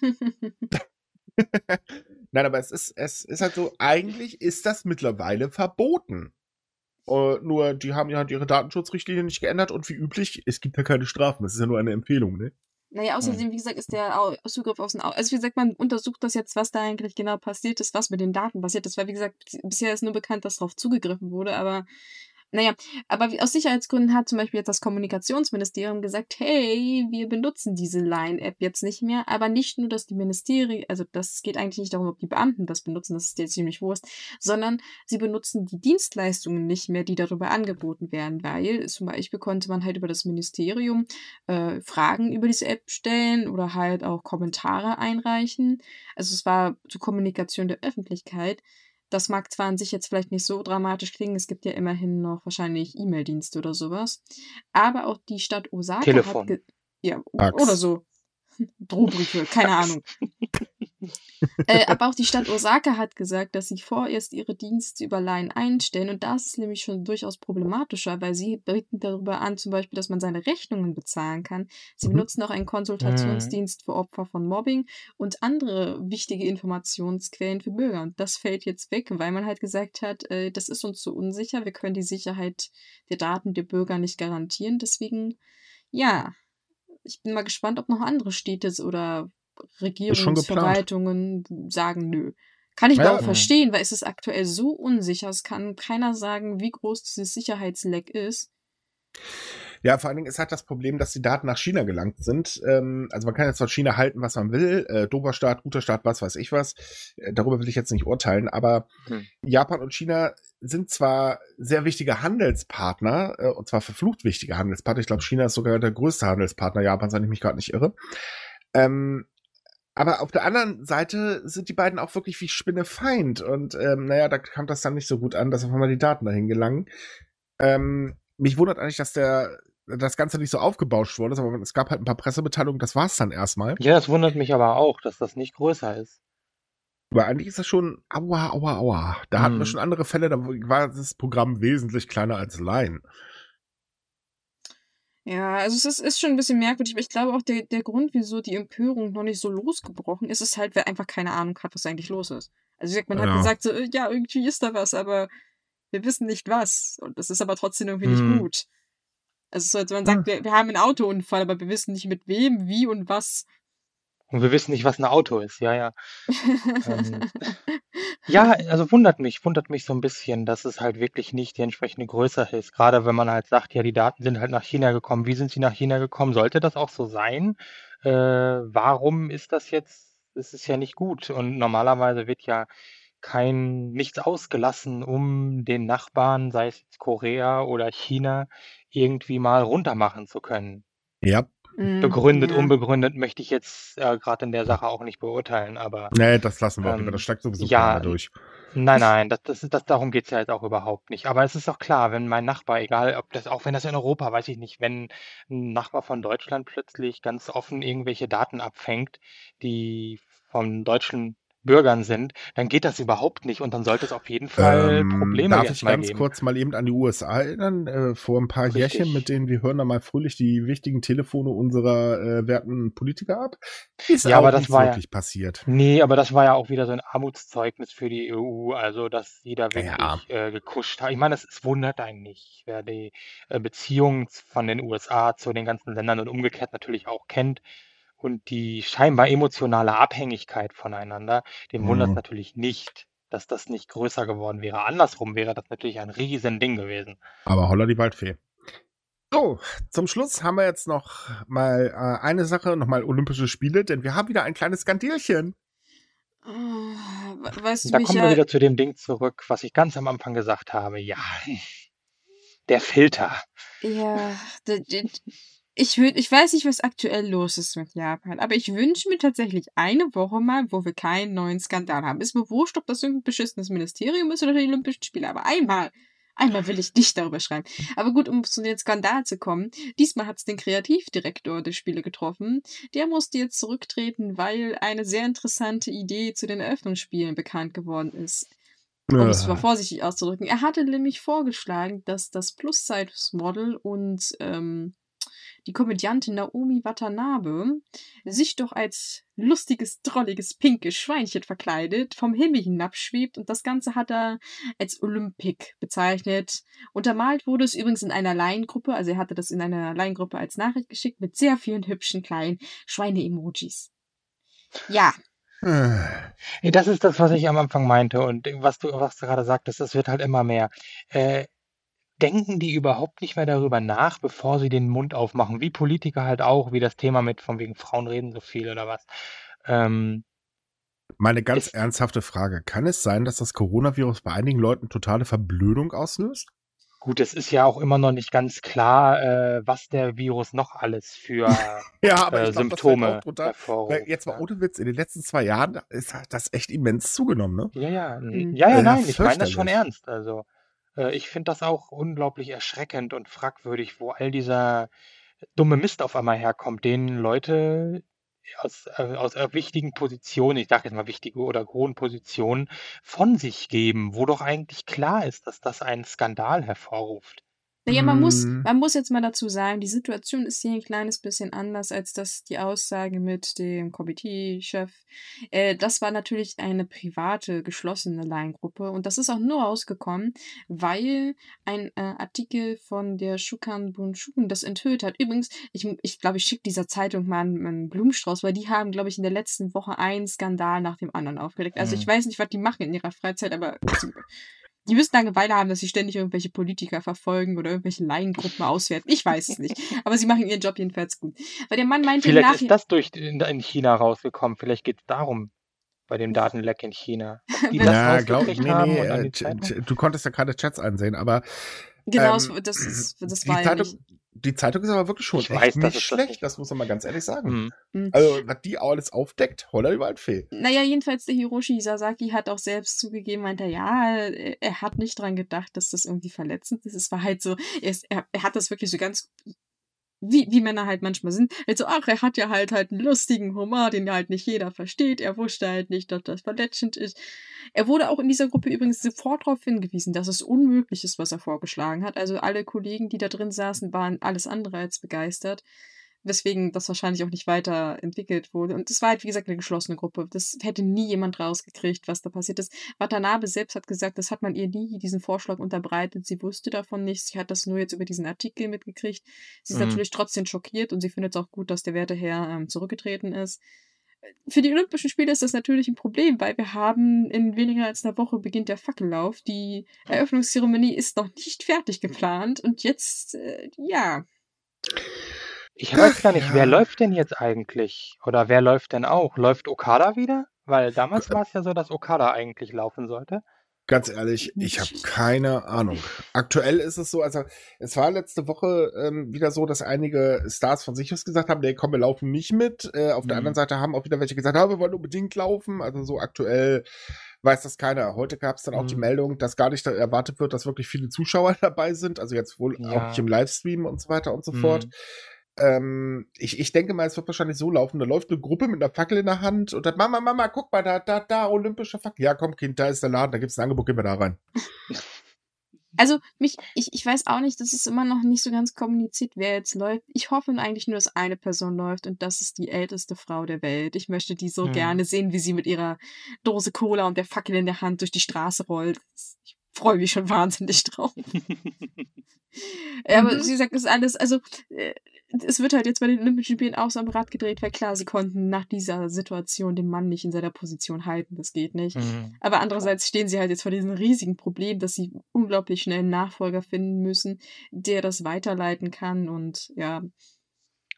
Nein, aber es ist, es ist halt so, eigentlich ist das mittlerweile verboten. Äh, nur, die haben ja halt ihre Datenschutzrichtlinie nicht geändert und wie üblich, es gibt ja keine Strafen, das ist ja nur eine Empfehlung, ne? Naja, außerdem, wie gesagt, ist der Zugriff aus dem Au Also, wie gesagt, man untersucht das jetzt, was da eigentlich genau passiert ist, was mit den Daten passiert ist, weil, wie gesagt, bisher ist nur bekannt, dass darauf zugegriffen wurde, aber Naja, aber aus Sicherheitsgründen hat zum Beispiel jetzt das Kommunikationsministerium gesagt, hey, wir benutzen diese Line-App jetzt nicht mehr, aber nicht nur, dass die Ministerien, also das geht eigentlich nicht darum, ob die Beamten das benutzen, das ist dir ziemlich Wurst, sondern sie benutzen die Dienstleistungen nicht mehr, die darüber angeboten werden, weil zum Beispiel konnte man halt über das Ministerium äh, Fragen über diese App stellen oder halt auch Kommentare einreichen. Also es war zur Kommunikation der Öffentlichkeit. Das mag zwar an sich jetzt vielleicht nicht so dramatisch klingen, es gibt ja immerhin noch wahrscheinlich E-Mail-Dienste oder sowas. Aber auch die Stadt Osaka Telefon. hat. Ja, Fax. oder so. Drohbriefe, keine Ahnung. äh, aber auch die Stadt Osaka hat gesagt, dass sie vorerst ihre Dienste über Line einstellen. Und das ist nämlich schon durchaus problematischer, weil sie bieten darüber an, zum Beispiel, dass man seine Rechnungen bezahlen kann. Sie Mhm. benutzen auch einen Konsultationsdienst für Opfer von Mobbing und andere wichtige Informationsquellen für Bürger. Und das fällt jetzt weg, weil man halt gesagt hat, äh, das ist uns zu unsicher. Wir können die Sicherheit der Daten der Bürger nicht garantieren. Deswegen, ja, ich bin mal gespannt, ob noch andere Städte oder. Regierungsverwaltungen sagen, nö. Kann ich Ja, aber auch verstehen, weil es ist aktuell so unsicher. Es kann keiner sagen, wie groß dieses Sicherheitsleck ist. Ja, vor allen Dingen ist halt das Problem, dass die Daten nach China gelangt sind. Ähm, also man kann jetzt von China halten, was man will. Äh, dober Staat, guter Staat, was weiß ich was. Äh, darüber will ich jetzt nicht urteilen. Aber Hm. Japan und China sind zwar sehr wichtige Handelspartner, äh, und zwar verflucht wichtige Handelspartner. Ich glaube, China ist sogar der größte Handelspartner Japans, wenn ich mich gerade nicht irre. Ähm, aber auf der anderen Seite sind die beiden auch wirklich wie Spinnefeind. Und ähm, naja, da kam das dann nicht so gut an, dass auf einmal die Daten dahin gelangen. Ähm, mich wundert eigentlich, dass der das Ganze nicht so aufgebauscht worden ist, aber es gab halt ein paar Pressemitteilungen, das war's dann erstmal. Ja, das wundert mich aber auch, dass das nicht größer ist. Aber eigentlich ist das schon aua, aua, aua. Da hatten wir Hm. schon andere Fälle, da war das Programm wesentlich kleiner als Line. Ja, also es ist, ist schon ein bisschen merkwürdig, aber ich glaube auch der, der Grund, wieso die Empörung noch nicht so losgebrochen ist, ist halt, wer einfach keine Ahnung hat, was eigentlich los ist. Also wie gesagt, man hat Ja. gesagt, so, äh, ja, irgendwie ist da was, aber wir wissen nicht was. Und das ist aber trotzdem irgendwie Hm. nicht gut. Also so, als man sagt, wir, wir haben einen Autounfall, aber wir wissen nicht mit wem, wie und was. Und wir wissen nicht, was ein Auto ist. Ja, ja. Ähm, Ja, also wundert mich, wundert mich so ein bisschen, dass es halt wirklich nicht die entsprechende Größe ist. Gerade wenn man halt sagt, ja, die Daten sind halt nach China gekommen. Wie sind sie nach China gekommen? Sollte das auch so sein? Äh, warum ist das jetzt? Es ist ja nicht gut. Und normalerweise wird ja kein nichts ausgelassen, um den Nachbarn, sei es jetzt Korea oder China, irgendwie mal runtermachen zu können. Ja. Mm, Begründet, ja. unbegründet möchte ich jetzt äh, gerade in der Sache auch nicht beurteilen, aber Nee, das lassen wir auch Ähm, lieber. Das steigt sowieso ja, durch. Nein, nein, das, das, ist- das, darum geht's ja jetzt auch überhaupt nicht. Aber es ist doch klar, wenn mein Nachbar, egal ob das, auch wenn das in Europa, weiß ich nicht, wenn ein Nachbar von Deutschland plötzlich ganz offen irgendwelche Daten abfängt, die von deutschen Bürgern sind, dann geht das überhaupt nicht und dann sollte es auf jeden Fall Ähm, Probleme darf ich ganz geben. kurz mal eben an die USA erinnern? Äh, vor ein paar Richtig. Jährchen, mit denen wir hören da mal fröhlich die wichtigen Telefone unserer äh, werten Politiker ab. Ist Ja, auch aber das war ja- wirklich passiert. Nee, aber das war ja auch wieder so ein Armutszeugnis für die EU, also dass die da wirklich Ja. äh, gekuscht hat. Ich meine, es, es wundert einen nicht, wer die äh, Beziehungen von den USA zu den ganzen Ländern und umgekehrt natürlich auch kennt und die scheinbar emotionale Abhängigkeit voneinander, dem wundert es Mhm. natürlich nicht, dass das nicht größer geworden wäre. Andersrum wäre das natürlich ein riesen Ding gewesen. Aber holla die Waldfee. So, zum Schluss haben wir jetzt noch mal äh, eine Sache, noch mal Olympische Spiele, denn wir haben wieder ein kleines Skandilchen. Ah, we- Weißt du, Da kommen wir wieder zu dem Ding zurück, was ich ganz am Anfang gesagt habe. Ja, der Filter. Ja, d- d- ich, ich weiß nicht, was aktuell los ist mit Japan, aber ich wünsche mir tatsächlich eine Woche mal, wo wir keinen neuen Skandal haben. Ist mir wurscht, ob das irgendein beschissenes Ministerium ist oder die Olympischen Spiele, aber einmal, einmal will ich nicht darüber schreiben. Aber gut, um zu dem Skandal zu kommen, diesmal hat es den Kreativdirektor der Spiele getroffen. Der musste jetzt zurücktreten, weil eine sehr interessante Idee zu den Eröffnungsspielen bekannt geworden ist um es mal Äh, vorsichtig auszudrücken. Er hatte nämlich vorgeschlagen, dass das Plus-Size-Model und ähm, die Komödiantin Naomi Watanabe sich doch als lustiges, drolliges, pinkes Schweinchen verkleidet, vom Himmel hinabschwebt und das Ganze hat er als Olympic bezeichnet. Untermalt wurde es übrigens in einer Laiengruppe, also er hatte das in einer Laiengruppe als Nachricht geschickt mit sehr vielen hübschen kleinen Schweine-Emojis. Ja, äh, Das ist das, was ich am Anfang meinte und was du, was du gerade sagtest, das wird halt immer mehr. Äh, denken die überhaupt nicht mehr darüber nach, bevor sie den Mund aufmachen? Wie Politiker halt auch, wie das Thema mit von wegen Frauen reden so viel oder was. Ähm, Meine ganz ernsthafte Frage. Kann es sein, dass das Coronavirus bei einigen Leuten totale Verblödung auslöst? Gut, es ist ja auch immer noch nicht ganz klar, äh, was der Virus noch alles für ja, aber äh, ich glaub, Symptome hervorruft. Jetzt mal ohne Witz, in den letzten zwei Jahren ist das echt immens zugenommen, ne? Ja, ja, Mhm. ja, ja, Ja, nein, ich meine das schon ernst. Also, äh, ich finde das auch unglaublich erschreckend und fragwürdig, wo all dieser dumme Mist auf einmal herkommt, den Leute aus, äh, aus äh, wichtigen Positionen, ich sage jetzt mal wichtige oder hohen Positionen, von sich geben, wo doch eigentlich klar ist, dass das einen Skandal hervorruft. Naja, man muss, Mm. man muss jetzt mal dazu sagen, die Situation ist hier ein kleines bisschen anders als das die Aussage mit dem Committee-Chef. Äh, das war natürlich eine private, geschlossene Line-Gruppe und das ist auch nur rausgekommen, weil ein äh, Artikel von der Shukan Bunshun das enthüllt hat. Übrigens, ich, ich glaube, ich schicke dieser Zeitung mal einen, einen Blumenstrauß, weil die haben, glaube ich, in der letzten Woche einen Skandal nach dem anderen aufgedeckt. Also ich Mhm. weiß nicht, was die machen in ihrer Freizeit, aber die müssen Langeweile haben, dass sie ständig irgendwelche Politiker verfolgen oder irgendwelche Laiengruppen auswerten. Ich weiß es nicht. Aber sie machen ihren Job jedenfalls gut. Weil der Mann meinte Vielleicht ist das durch in, in China rausgekommen. Vielleicht geht es darum, bei dem Datenleck in China. Die Ja, glaub, rausgekriegt nee, haben nee, äh, du konntest ja keine Chats einsehen, aber Genau, ähm, das, ist, das die, war ja Zeitung, nicht. Die Zeitung ist aber wirklich schon Ich echt weiß, nicht das schlecht, nicht- das muss man mal ganz ehrlich sagen. Mhm. Also, was die alles aufdeckt, holla die Waldfee. Naja, jedenfalls der Hiroshi Sasaki hat auch selbst zugegeben, meinte, ja, er, er hat nicht dran gedacht, dass das irgendwie verletzend ist. Es war halt so, er, ist, er, er hat das wirklich so ganz, wie, wie Männer halt manchmal sind. Also, ach, er hat ja halt halt einen lustigen Humor, den halt nicht jeder versteht. Er wusste halt nicht, dass das verletzend ist. Er wurde auch in dieser Gruppe übrigens sofort darauf hingewiesen, dass es unmöglich ist, was er vorgeschlagen hat. Also alle Kollegen, die da drin saßen, waren alles andere als begeistert. Weswegen das wahrscheinlich auch nicht weiterentwickelt wurde. Und es war halt, wie gesagt, eine geschlossene Gruppe. Das hätte nie jemand rausgekriegt, was da passiert ist. Watanabe selbst hat gesagt, das hat man ihr nie diesen Vorschlag unterbreitet. Sie wusste davon nichts. Sie hat das nur jetzt über diesen Artikel mitgekriegt. Sie ist Mhm. natürlich trotzdem schockiert und sie findet es auch gut, dass der Werteherr ähm, zurückgetreten ist. Für die Olympischen Spiele ist das natürlich ein Problem, weil wir haben in weniger als einer Woche beginnt der Fackellauf. Die Eröffnungszeremonie ist noch nicht fertig geplant und jetzt, äh, ja. Ich weiß Ach gar nicht, ja. wer läuft denn jetzt eigentlich? Oder wer läuft denn auch? Läuft Okada wieder? Weil damals war es ja so, dass Okada eigentlich laufen sollte. Ganz ehrlich, ich habe keine Ahnung. Aktuell ist es so, also es war letzte Woche ähm, wieder so, dass einige Stars von sich aus gesagt haben, nee, komm, wir laufen nicht mit. Äh, auf der Mhm. anderen Seite haben auch wieder welche gesagt, ah, wir wollen unbedingt laufen. Also so aktuell weiß das keiner. Heute gab es dann auch die Mhm. Meldung, dass gar nicht erwartet wird, dass wirklich viele Zuschauer dabei sind. Also jetzt wohl auch Ja. nicht im Livestream und so weiter und so Mhm. fort. Ähm, ich, ich denke mal, es wird wahrscheinlich so laufen. Da läuft eine Gruppe mit einer Fackel in der Hand und dann, Mama, Mama, guck mal, da, da, da, olympische Fackel. Ja, komm, Kind, da ist der Laden, da gibt's ein Angebot, gehen wir da rein. Also, mich, ich, ich weiß auch nicht, das ist immer noch nicht so ganz kommuniziert, wer jetzt läuft. Ich hoffe eigentlich nur, dass eine Person läuft und das ist die älteste Frau der Welt. Ich möchte die so Hm. gerne sehen, wie sie mit ihrer Dose Cola und der Fackel in der Hand durch die Straße rollt. Ich freue mich schon wahnsinnig drauf. Ja, aber Mhm. sie sagt, es ist alles, also äh, es wird halt jetzt bei den Olympischen Spielen auch so am Rad gedreht, weil klar, sie konnten nach dieser Situation den Mann nicht in seiner Position halten, das geht nicht. Mhm. Aber andererseits stehen sie halt jetzt vor diesem riesigen Problem, dass sie unglaublich schnell einen Nachfolger finden müssen, der das weiterleiten kann und ja,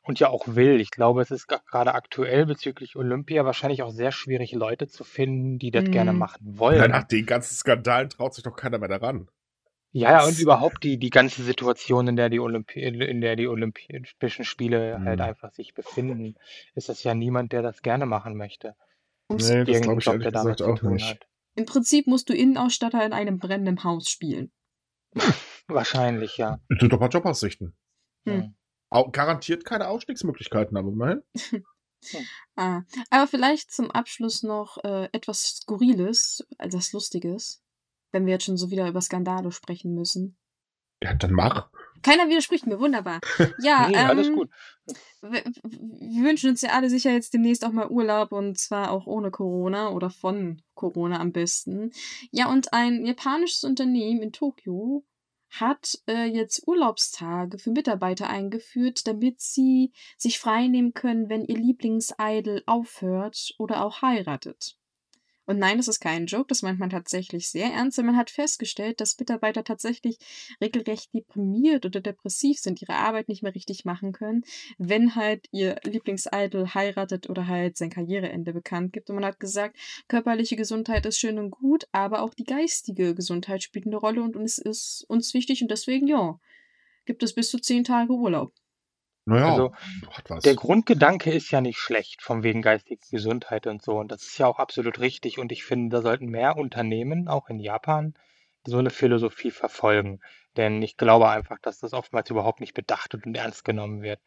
Und ja auch will. Ich glaube, es ist gerade aktuell bezüglich Olympia wahrscheinlich auch sehr schwierig, Leute zu finden, die das gerne Mhm. machen wollen. Ja, nach den ganzen Skandalen traut sich doch keiner mehr daran. Ja, ja, und überhaupt die, die ganze Situation, in der die Olympi in der die Olympischen Spiele halt Mhm. einfach sich befinden, ist das ja niemand, der das gerne machen möchte. Nee, das glaube ich Job, ehrlich der damit gesagt auch nicht. hat. im Prinzip musst du Innenausstatter in einem brennenden Haus spielen. Wahrscheinlich, ja. Du doch mal Jobaussichten. Hm. Garantiert keine Ausstiegsmöglichkeiten, aber immerhin. Ah, aber vielleicht zum Abschluss noch äh, etwas Skurriles, also was Lustiges, wenn wir jetzt schon so wieder über Skandale sprechen müssen. Ja, dann mach. Keiner widerspricht mir, wunderbar. Ja, Nee, ähm, alles gut. wir, wir wünschen uns ja alle sicher jetzt demnächst auch mal Urlaub und zwar auch ohne Corona oder von Corona am besten. Ja, und ein japanisches Unternehmen in Tokio hat äh, jetzt Urlaubstage für Mitarbeiter eingeführt, damit sie sich freinehmen können, wenn ihr Lieblingsidol aufhört oder auch heiratet. Und nein, das ist kein Joke, das meint man tatsächlich sehr ernst. Denn man hat festgestellt, dass Mitarbeiter tatsächlich regelrecht deprimiert oder depressiv sind, ihre Arbeit nicht mehr richtig machen können, wenn halt ihr Lieblingsidol heiratet oder halt sein Karriereende bekannt gibt. Und man hat gesagt, körperliche Gesundheit ist schön und gut, aber auch die geistige Gesundheit spielt eine Rolle und es ist uns wichtig und deswegen, ja, gibt es bis zu zehn Tage Urlaub. Naja, also, hat was. Der Grundgedanke ist ja nicht schlecht, von wegen geistiger Gesundheit und so. Und das ist ja auch absolut richtig. Und ich finde, da sollten mehr Unternehmen, auch in Japan, so eine Philosophie verfolgen. Denn ich glaube einfach, dass das oftmals überhaupt nicht bedacht und ernst genommen wird.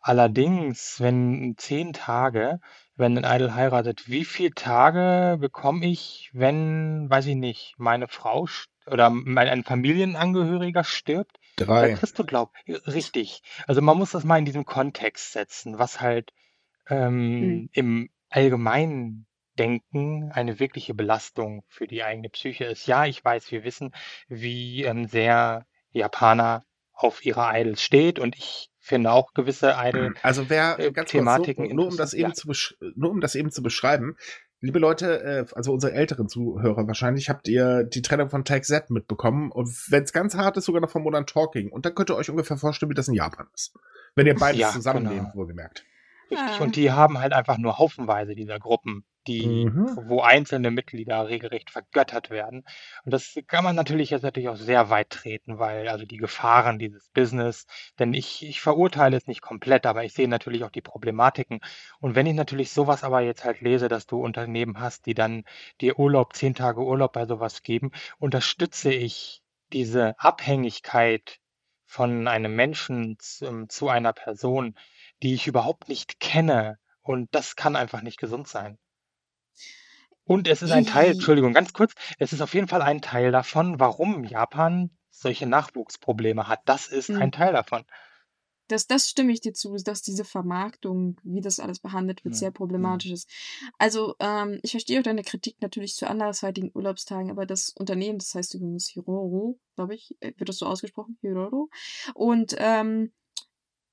Allerdings, wenn zehn Tage, wenn ein Idol heiratet, wie viele Tage bekomme ich, wenn, weiß ich nicht, meine Frau oder mein, ein Familienangehöriger stirbt? Drei. kriegst du glaub richtig. Also man muss das mal in diesem Kontext setzen, was halt ähm, mhm. im allgemeinen Denken eine wirkliche Belastung für die eigene Psyche ist. Ja, ich weiß, wir wissen, wie ähm, sehr Japaner auf ihre Idols steht und ich finde auch gewisse Idol also wer äh, ganz Thematiken kurz, nur, nur um das eben ja. zu nur um das eben zu beschreiben Liebe Leute, äh, also unsere älteren Zuhörer wahrscheinlich, habt ihr die Trennung von Take Z mitbekommen. Und wenn es ganz hart ist, sogar noch von Modern Talking. Und dann könnt ihr euch ungefähr vorstellen, wie das in Japan ist. Wenn ihr beides ja, zusammenleben, genau. wohlgemerkt. Richtig. Und die haben halt einfach nur haufenweise dieser Gruppen die, mhm. wo einzelne Mitglieder regelrecht vergöttert werden. Und das kann man natürlich jetzt natürlich auch sehr weit treten, weil also die Gefahren dieses Business, denn ich, ich verurteile es nicht komplett, aber ich sehe natürlich auch die Problematiken. Und wenn ich natürlich sowas aber jetzt halt lese, dass du Unternehmen hast, die dann dir Urlaub, zehn Tage Urlaub bei sowas geben, unterstütze ich diese Abhängigkeit von einem Menschen zu, zu einer Person, die ich überhaupt nicht kenne. Und das kann einfach nicht gesund sein. Und es ist ein Teil, Entschuldigung, ganz kurz, es ist auf jeden Fall ein Teil davon, warum Japan solche Nachwuchsprobleme hat. Das ist ein mhm. Teil davon. Das, das stimme ich dir zu, dass diese Vermarktung, wie das alles behandelt wird, sehr problematisch ist. Also, ähm, ich verstehe auch deine Kritik natürlich zu andersweitigen Urlaubstagen, aber das Unternehmen, das heißt übrigens Hiroro, glaube ich, äh, wird das so ausgesprochen, Hiroro. Und ähm,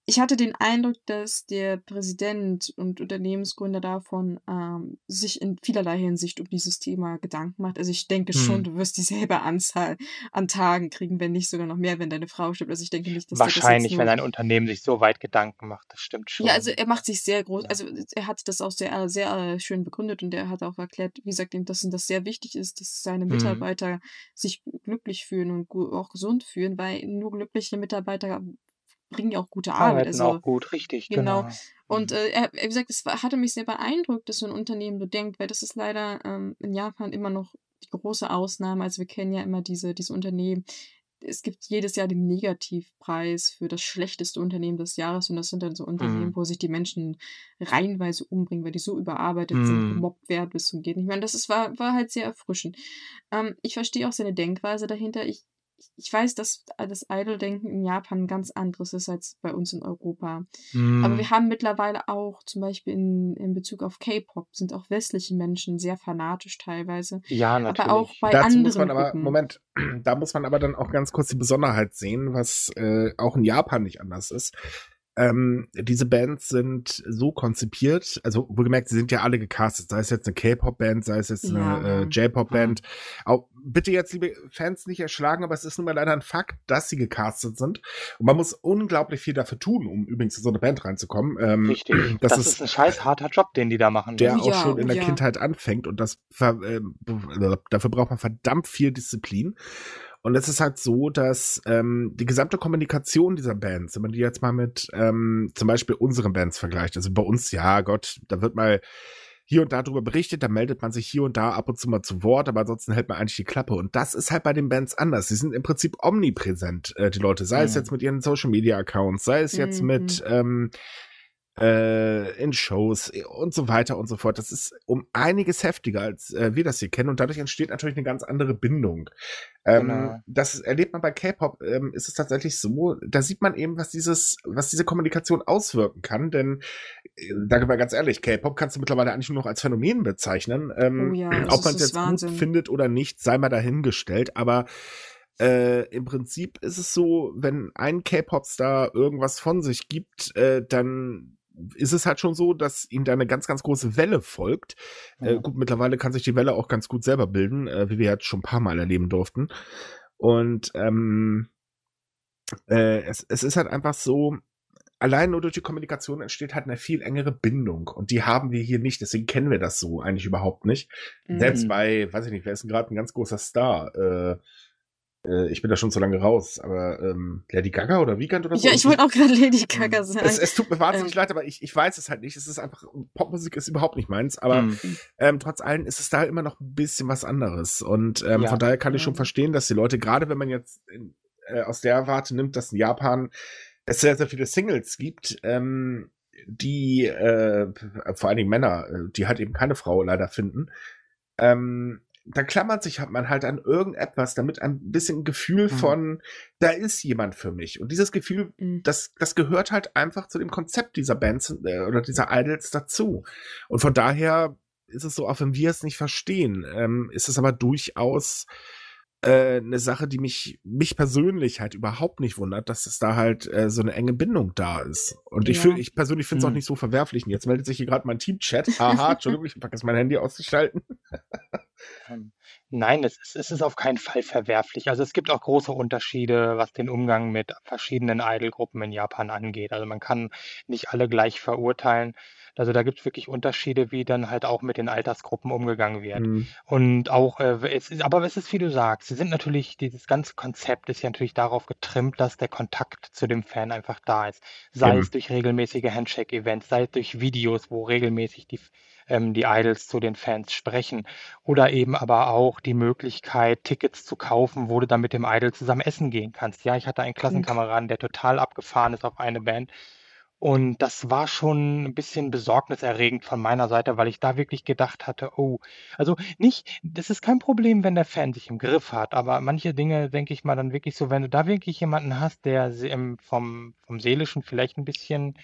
ich hatte den Eindruck, dass der Präsident und Unternehmensgründer davon ähm, sich in vielerlei Hinsicht um dieses Thema Gedanken macht. Also ich denke schon, hm. du wirst dieselbe Anzahl an Tagen kriegen, wenn nicht sogar noch mehr, wenn deine Frau stirbt. Also ich denke nicht, dass wahrscheinlich, das wenn ein Unternehmen sich so weit Gedanken macht, das stimmt schon. Ja, also er macht sich sehr groß. Ja. Also er hat das auch sehr sehr äh, schön begründet und er hat auch erklärt, wie gesagt, ihm, dass ihm das sehr wichtig ist, dass seine hm. Mitarbeiter hm. sich glücklich fühlen und auch gesund fühlen, weil nur glückliche Mitarbeiter bringen ja auch gute Arbeit. Also, auch gut, richtig, genau. genau. Und mhm. äh, er, wie gesagt, es hatte mich sehr beeindruckt, dass so ein Unternehmen so denkt, weil das ist leider ähm, in Japan immer noch die große Ausnahme. Also wir kennen ja immer diese, diese Unternehmen. Es gibt jedes Jahr den Negativpreis für das schlechteste Unternehmen des Jahres und das sind dann so Unternehmen, mhm. wo sich die Menschen reihenweise umbringen, weil die so überarbeitet mhm. sind, gemobbt werden bis zum Geht. Ich meine, das ist, war, war halt sehr erfrischend. Ähm, ich verstehe auch seine Denkweise dahinter. Ich ich weiß, dass das Idol-Denken in Japan ein ganz anderes ist als bei uns in Europa. Mm. Aber wir haben mittlerweile auch, zum Beispiel in, in Bezug auf K-Pop, sind auch westliche Menschen sehr fanatisch teilweise. Ja, natürlich. Aber auch bei Dazu anderen muss man aber, Gruppen. Moment, da muss man aber dann auch ganz kurz die Besonderheit sehen, was äh, auch in Japan nicht anders ist. Ähm, diese Bands sind so konzipiert, also wohlgemerkt, sie sind ja alle gecastet, sei es jetzt eine K-Pop-Band, sei es jetzt ja. eine äh, J-Pop-Band. Ja. Bitte jetzt, liebe Fans, nicht erschlagen, aber es ist nun mal leider ein Fakt, dass sie gecastet sind. Und man muss unglaublich viel dafür tun, um übrigens in so eine Band reinzukommen. Ähm, Richtig. Das, das ist, ist, ein scheiß harter Job, den die da machen. Der auch schon in der Kindheit anfängt und das äh, dafür braucht man verdammt viel Disziplin. Und es ist halt so, dass ähm, die gesamte Kommunikation dieser Bands, wenn man die jetzt mal mit ähm, zum Beispiel unseren Bands vergleicht, also bei uns, ja Gott, da wird mal hier und da drüber berichtet, da meldet man sich hier und da ab und zu mal zu Wort, aber ansonsten hält man eigentlich die Klappe. Und das ist halt bei den Bands anders. Sie sind im Prinzip omnipräsent, äh, die Leute, sei mhm. es jetzt mit ihren Social Media Accounts, sei es jetzt mhm. mit ähm, äh, in Shows äh, und so weiter und so fort. Das ist um einiges heftiger, als äh, wir das hier kennen und dadurch entsteht natürlich eine ganz andere Bindung. Ähm, genau. Das erlebt man bei K-Pop, ähm, ist es tatsächlich so, da sieht man eben, was dieses, was diese Kommunikation auswirken kann, denn äh, da mal ganz ehrlich, K-Pop kannst du mittlerweile eigentlich nur noch als Phänomen bezeichnen. Ähm, oh ja, ob man es jetzt Wahnsinn. gut findet oder nicht, sei mal dahingestellt, aber äh, im Prinzip ist es so, wenn ein K-Pop-Star irgendwas von sich gibt, äh, dann ist es halt schon so, dass ihm da eine ganz, ganz große Welle folgt. Ja. Äh, gut, mittlerweile kann sich die Welle auch ganz gut selber bilden, äh, wie wir jetzt schon ein paar Mal erleben durften. Und ähm, äh, es, es ist halt einfach so, allein nur durch die Kommunikation entsteht halt eine viel engere Bindung. Und die haben wir hier nicht. Deswegen kennen wir das so eigentlich überhaupt nicht. Mhm. Selbst bei, weiß ich nicht, wer ist denn gerade ein ganz großer Star? Äh, äh, ich bin da schon so lange raus, aber ähm, Lady Gaga oder Weekend oder so? Ja, ich wollte auch gerade Lady Gaga sagen. Es, es tut mir wahnsinnig ähm. leid, aber ich, ich weiß es halt nicht. Es ist einfach, Popmusik ist überhaupt nicht meins, aber mhm. ähm, trotz allem ist es da immer noch ein bisschen was anderes. Und ähm, ja. von daher kann ich schon verstehen, dass die Leute, gerade wenn man jetzt in, äh, aus der Warte nimmt, dass in Japan es sehr, sehr viele Singles gibt, ähm, die, äh, vor allen Dingen Männer, äh, die halt eben keine Frau leider finden, ähm, da klammert sich man halt an irgendetwas, damit ein bisschen Gefühl mhm. von, da ist jemand für mich. Und dieses Gefühl, mhm. das, das gehört halt einfach zu dem Konzept dieser Bands äh, oder dieser Idols dazu. Und von daher ist es so, auch wenn wir es nicht verstehen, ähm, ist es aber durchaus äh, eine Sache, die mich, mich persönlich halt überhaupt nicht wundert, dass es da halt äh, so eine enge Bindung da ist. Und ich, ja. ich persönlich finde es hm. auch nicht so verwerflich. Und jetzt meldet sich hier gerade mein Team-Chat. Haha, Entschuldigung, ich packe jetzt mein Handy auszuschalten. Ähm, nein, es ist, es ist auf keinen Fall verwerflich. Also es gibt auch große Unterschiede, was den Umgang mit verschiedenen Idol-Gruppen in Japan angeht. Also man kann nicht alle gleich verurteilen. Also da gibt es wirklich Unterschiede, wie dann halt auch mit den Altersgruppen umgegangen wird. Mhm. Und auch, äh, es ist, aber es ist, wie du sagst, sie sind natürlich, dieses ganze Konzept ist ja natürlich darauf getrimmt, dass der Kontakt zu dem Fan einfach da ist. Sei mhm. es durch regelmäßige Handshake-Events, sei es durch Videos, wo regelmäßig die ähm, die Idols zu den Fans sprechen. Oder eben aber auch die Möglichkeit, Tickets zu kaufen, wo du dann mit dem Idol zusammen essen gehen kannst. Ja, ich hatte einen Klassenkameraden, der total abgefahren ist auf eine Band. Und das war schon ein bisschen besorgniserregend von meiner Seite, weil ich da wirklich gedacht hatte, oh, also nicht, das ist kein Problem, wenn der Fan sich im Griff hat, aber manche Dinge denke ich mal dann wirklich so, wenn du da wirklich jemanden hast, der vom, vom Seelischen vielleicht ein bisschen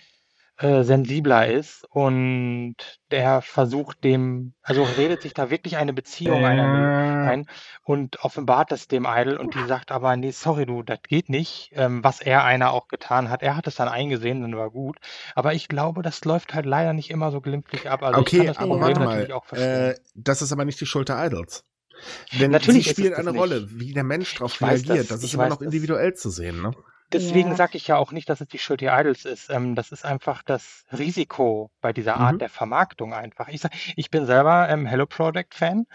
äh, sensibler ist und der versucht dem, also redet sich da wirklich eine Beziehung ein, ein und offenbart das dem Idol und die sagt aber, nee, sorry du, das geht nicht, ähm, was er einer auch getan hat. Er hat es dann eingesehen, dann war gut. Aber ich glaube, das läuft halt leider nicht immer so glimpflich ab. Also okay, das aber warte mal, äh, das ist aber nicht die Schuld der Idols. Denn Natürlich sie spielen eine nicht. Rolle, wie der Mensch darauf reagiert. Das, das ist immer noch individuell das. zu sehen. Ne? Deswegen ja. sage ich ja auch nicht, dass es die Schuld der Idols ist. Ähm, das ist einfach das Risiko bei dieser Art mhm. der Vermarktung einfach. Ich, sag, ich bin selber ähm, Hello Project Fan,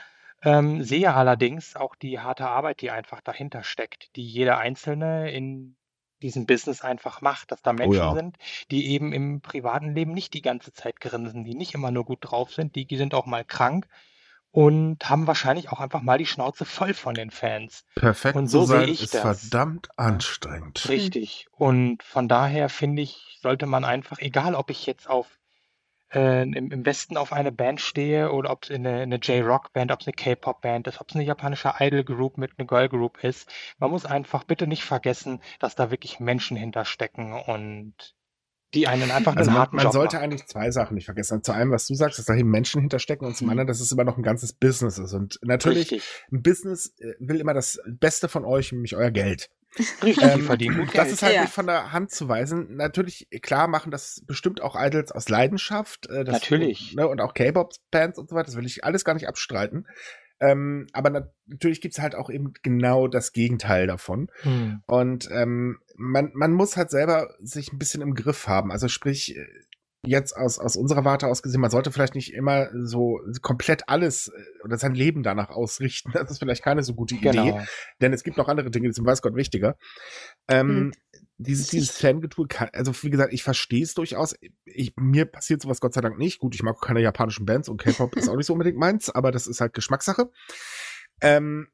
ähm, sehe allerdings auch die harte Arbeit, die einfach dahinter steckt, die jeder Einzelne in diesem Business einfach macht, dass da Menschen oh ja. sind, die eben im privaten Leben nicht die ganze Zeit grinsen, die nicht immer nur gut drauf sind, die, die sind auch mal krank, und haben wahrscheinlich auch einfach mal die Schnauze voll von den Fans. Perfekt und so sein sehe ich ist das. verdammt anstrengend. Richtig. Und von daher finde ich, sollte man einfach, egal ob ich jetzt auf äh, im, im Westen auf eine Band stehe oder ob es eine, eine J-Rock-Band, ob es eine K-Pop-Band ist, ob es eine japanische Idol-Group mit einer Girl-Group ist. Man muss einfach bitte nicht vergessen, dass da wirklich Menschen hinterstecken und die einen einfach also man, man sollte machen. eigentlich zwei Sachen nicht vergessen. Zu einem, was du sagst, dass da eben Menschen hinterstecken und zum mhm. anderen, dass es immer noch ein ganzes Business ist. Und natürlich, Richtig. ein Business äh, will immer das Beste von euch, nämlich euer Geld. Richtig, ähm, verdienen gut Geld. Das ist halt ja. nicht von der Hand zu weisen. Natürlich, klar machen das bestimmt auch Idols aus Leidenschaft. Äh, das, Natürlich. Ne, und auch K-Pop-Bands und so weiter. Das will ich alles gar nicht abstreiten. Ähm, aber natürlich gibt's halt auch eben genau das Gegenteil davon. Hm. Und ähm, man, man muss halt selber sich ein bisschen im Griff haben. Also sprich, jetzt aus, aus unserer Warte aus gesehen, man sollte vielleicht nicht immer so komplett alles äh, oder sein Leben danach ausrichten. Das ist vielleicht keine so gute Idee, genau. denn es gibt noch andere Dinge, die sind weiß Gott wichtiger. Ähm, hm dieses, dieses Fangetue kann, also wie gesagt, ich verstehe es durchaus. Ich, mir passiert sowas Gott sei Dank nicht. Gut, ich mag keine japanischen Bands und K-Pop ist auch nicht so unbedingt meins, aber das ist halt Geschmackssache. Ähm,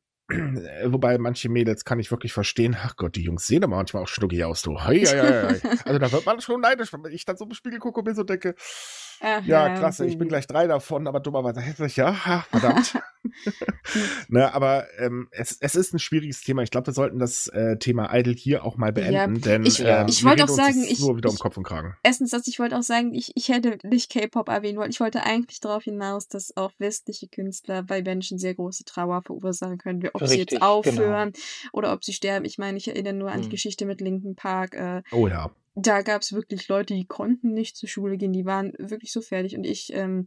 wobei manche Mädels kann ich wirklich verstehen. Ach Gott, die Jungs sehen aber manchmal auch schnuckig aus, du. Hei, hei, hei. Also da wird man schon neidisch, wenn ich dann so im Spiegel gucke und mir so denke, Ach, ja, klasse, ich bin gleich drei davon, aber dummerweise hässlich, ja, verdammt. ne, aber ähm, es, es ist ein schwieriges Thema. Ich glaube, wir sollten das äh, Thema Idol hier auch mal beenden, Ja, denn ich- äh, ich wollte auch sagen, ich- nur wieder um ich- Kopf und Kragen. Erstens, dass ich wollte auch sagen, ich, ich hätte nicht K-Pop erwähnen wollen. Ich wollte eigentlich darauf hinaus, dass auch westliche Künstler bei Menschen sehr große Trauer verursachen können, ob sie Richtig, jetzt genau. aufhören oder ob sie sterben. Ich meine, ich erinnere nur an die Hm. Geschichte mit Linkin Park. Äh, Oh ja. da gab es wirklich Leute, die konnten nicht zur Schule gehen, die waren wirklich so fertig. Und ich ähm,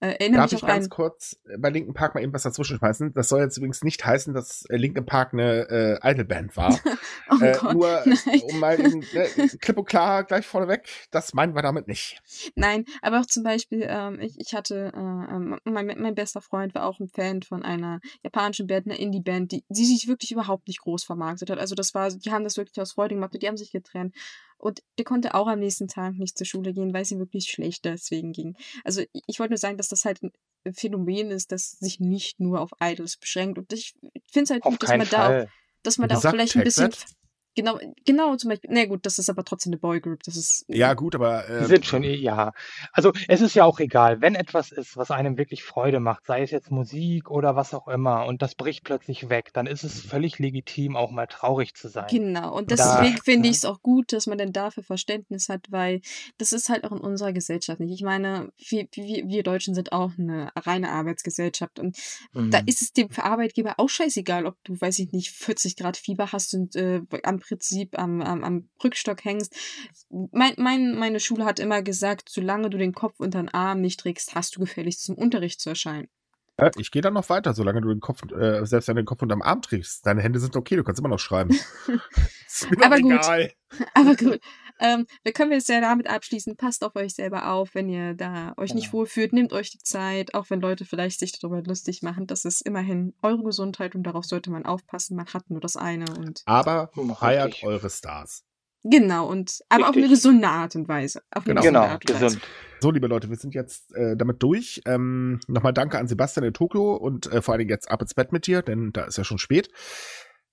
äh, Darf ich ganz an. kurz äh, bei Linken Park mal eben was dazwischen schmeißen? Das soll jetzt übrigens nicht heißen, dass äh, Linken Park eine äh, Idolband war. Oh äh, Gott, nur, nein. um mal eben, ne, klipp und klar gleich vorneweg, das meinen wir damit nicht. Nein, aber auch zum Beispiel, ähm, ich, ich hatte, äh, ähm, mein, mein bester Freund war auch ein Fan von einer japanischen Band, einer Indie-Band, die, die sich wirklich überhaupt nicht groß vermarktet hat. Also das war, die haben das wirklich aus Freude gemacht, und die haben sich getrennt. Und der konnte auch am nächsten Tag nicht zur Schule gehen, weil es ihm wirklich schlecht deswegen ging. Also ich, wollte nur sagen, dass das halt ein Phänomen ist, das sich nicht nur auf Idols beschränkt. Und ich finde es halt Auf gut, dass man da auch Fall. dass man da auch vielleicht ein bisschen. Hexet. Genau, genau, zum Beispiel. Na gut, das ist aber trotzdem eine Boygroup. Das ist. Ja, gut, aber Die äh, sind schon, ja. Also es ist ja auch egal, wenn etwas ist, was einem wirklich Freude macht, sei es jetzt Musik oder was auch immer, und das bricht plötzlich weg, dann ist es völlig legitim, auch mal traurig zu sein. Genau, und Da- deswegen finde ne? ich es auch gut, dass man dann dafür Verständnis hat, weil das ist halt auch in unserer Gesellschaft nicht. Ich meine, wir, wir, wir Deutschen sind auch eine reine Arbeitsgesellschaft und da Mhm. ist es dem Arbeitgeber auch scheißegal, ob du, weiß ich nicht, 40 Grad Fieber hast und äh, am Prinzip am, am, am Rückstock hängst. Mein, mein, meine Schule hat immer gesagt, solange du den Kopf unter den Arm nicht trägst, hast du gefälligst zum Unterricht zu erscheinen. ich gehe dann noch weiter, solange du den Kopf, äh, selbst wenn du den Kopf unterm Arm trägst. Deine Hände sind okay, du kannst immer noch schreiben. ist mir Aber gut. egal. Aber gut, ähm, wir können jetzt ja damit abschließen. Passt auf euch selber auf, wenn ihr da euch nicht Genau. wohlfühlt. Nehmt euch die Zeit, auch wenn Leute vielleicht sich darüber lustig machen. Das ist immerhin eure Gesundheit und darauf sollte man aufpassen. Man hat nur das eine und Aber feiert richtig. eure Stars. genau und aber auf eine Richtig. gesunde Art und Weise. Auf eine Genau. gesunde Genau, Art und Weise. gesund. So, liebe Leute, wir sind jetzt äh, damit durch. Ähm, Nochmal danke an Sebastian in Tokio und äh, vor allen Dingen jetzt ab ins Bett mit dir, denn da ist ja schon spät.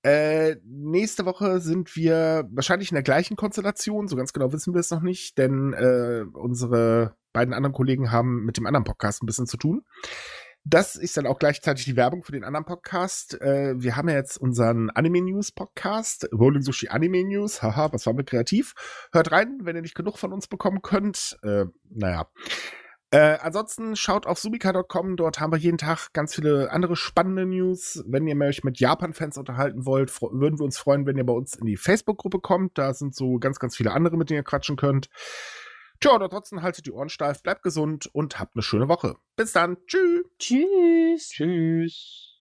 Äh, nächste Woche sind wir wahrscheinlich in der gleichen Konstellation. So ganz genau wissen wir es noch nicht, denn äh, unsere beiden anderen Kollegen haben mit dem anderen Podcast ein bisschen zu tun. Das ist dann auch gleichzeitig die Werbung für den anderen Podcast. Äh, wir haben ja jetzt unseren Anime News Podcast, Rolling Sushi Anime News. Haha, was waren wir kreativ? Hört rein, wenn ihr nicht genug von uns bekommen könnt. Äh, naja. Äh, ansonsten schaut auf subika.com, dort haben wir jeden Tag ganz viele andere spannende News. Wenn ihr euch mit Japan-Fans unterhalten wollt, würden wir uns freuen, wenn ihr bei uns in die Facebook-Gruppe kommt. Da sind so ganz, ganz viele andere, mit denen ihr quatschen könnt. Tja, und ansonsten haltet die Ohren steif, bleibt gesund und habt eine schöne Woche. Bis dann. Tschüss. Tschüss. Tschüss.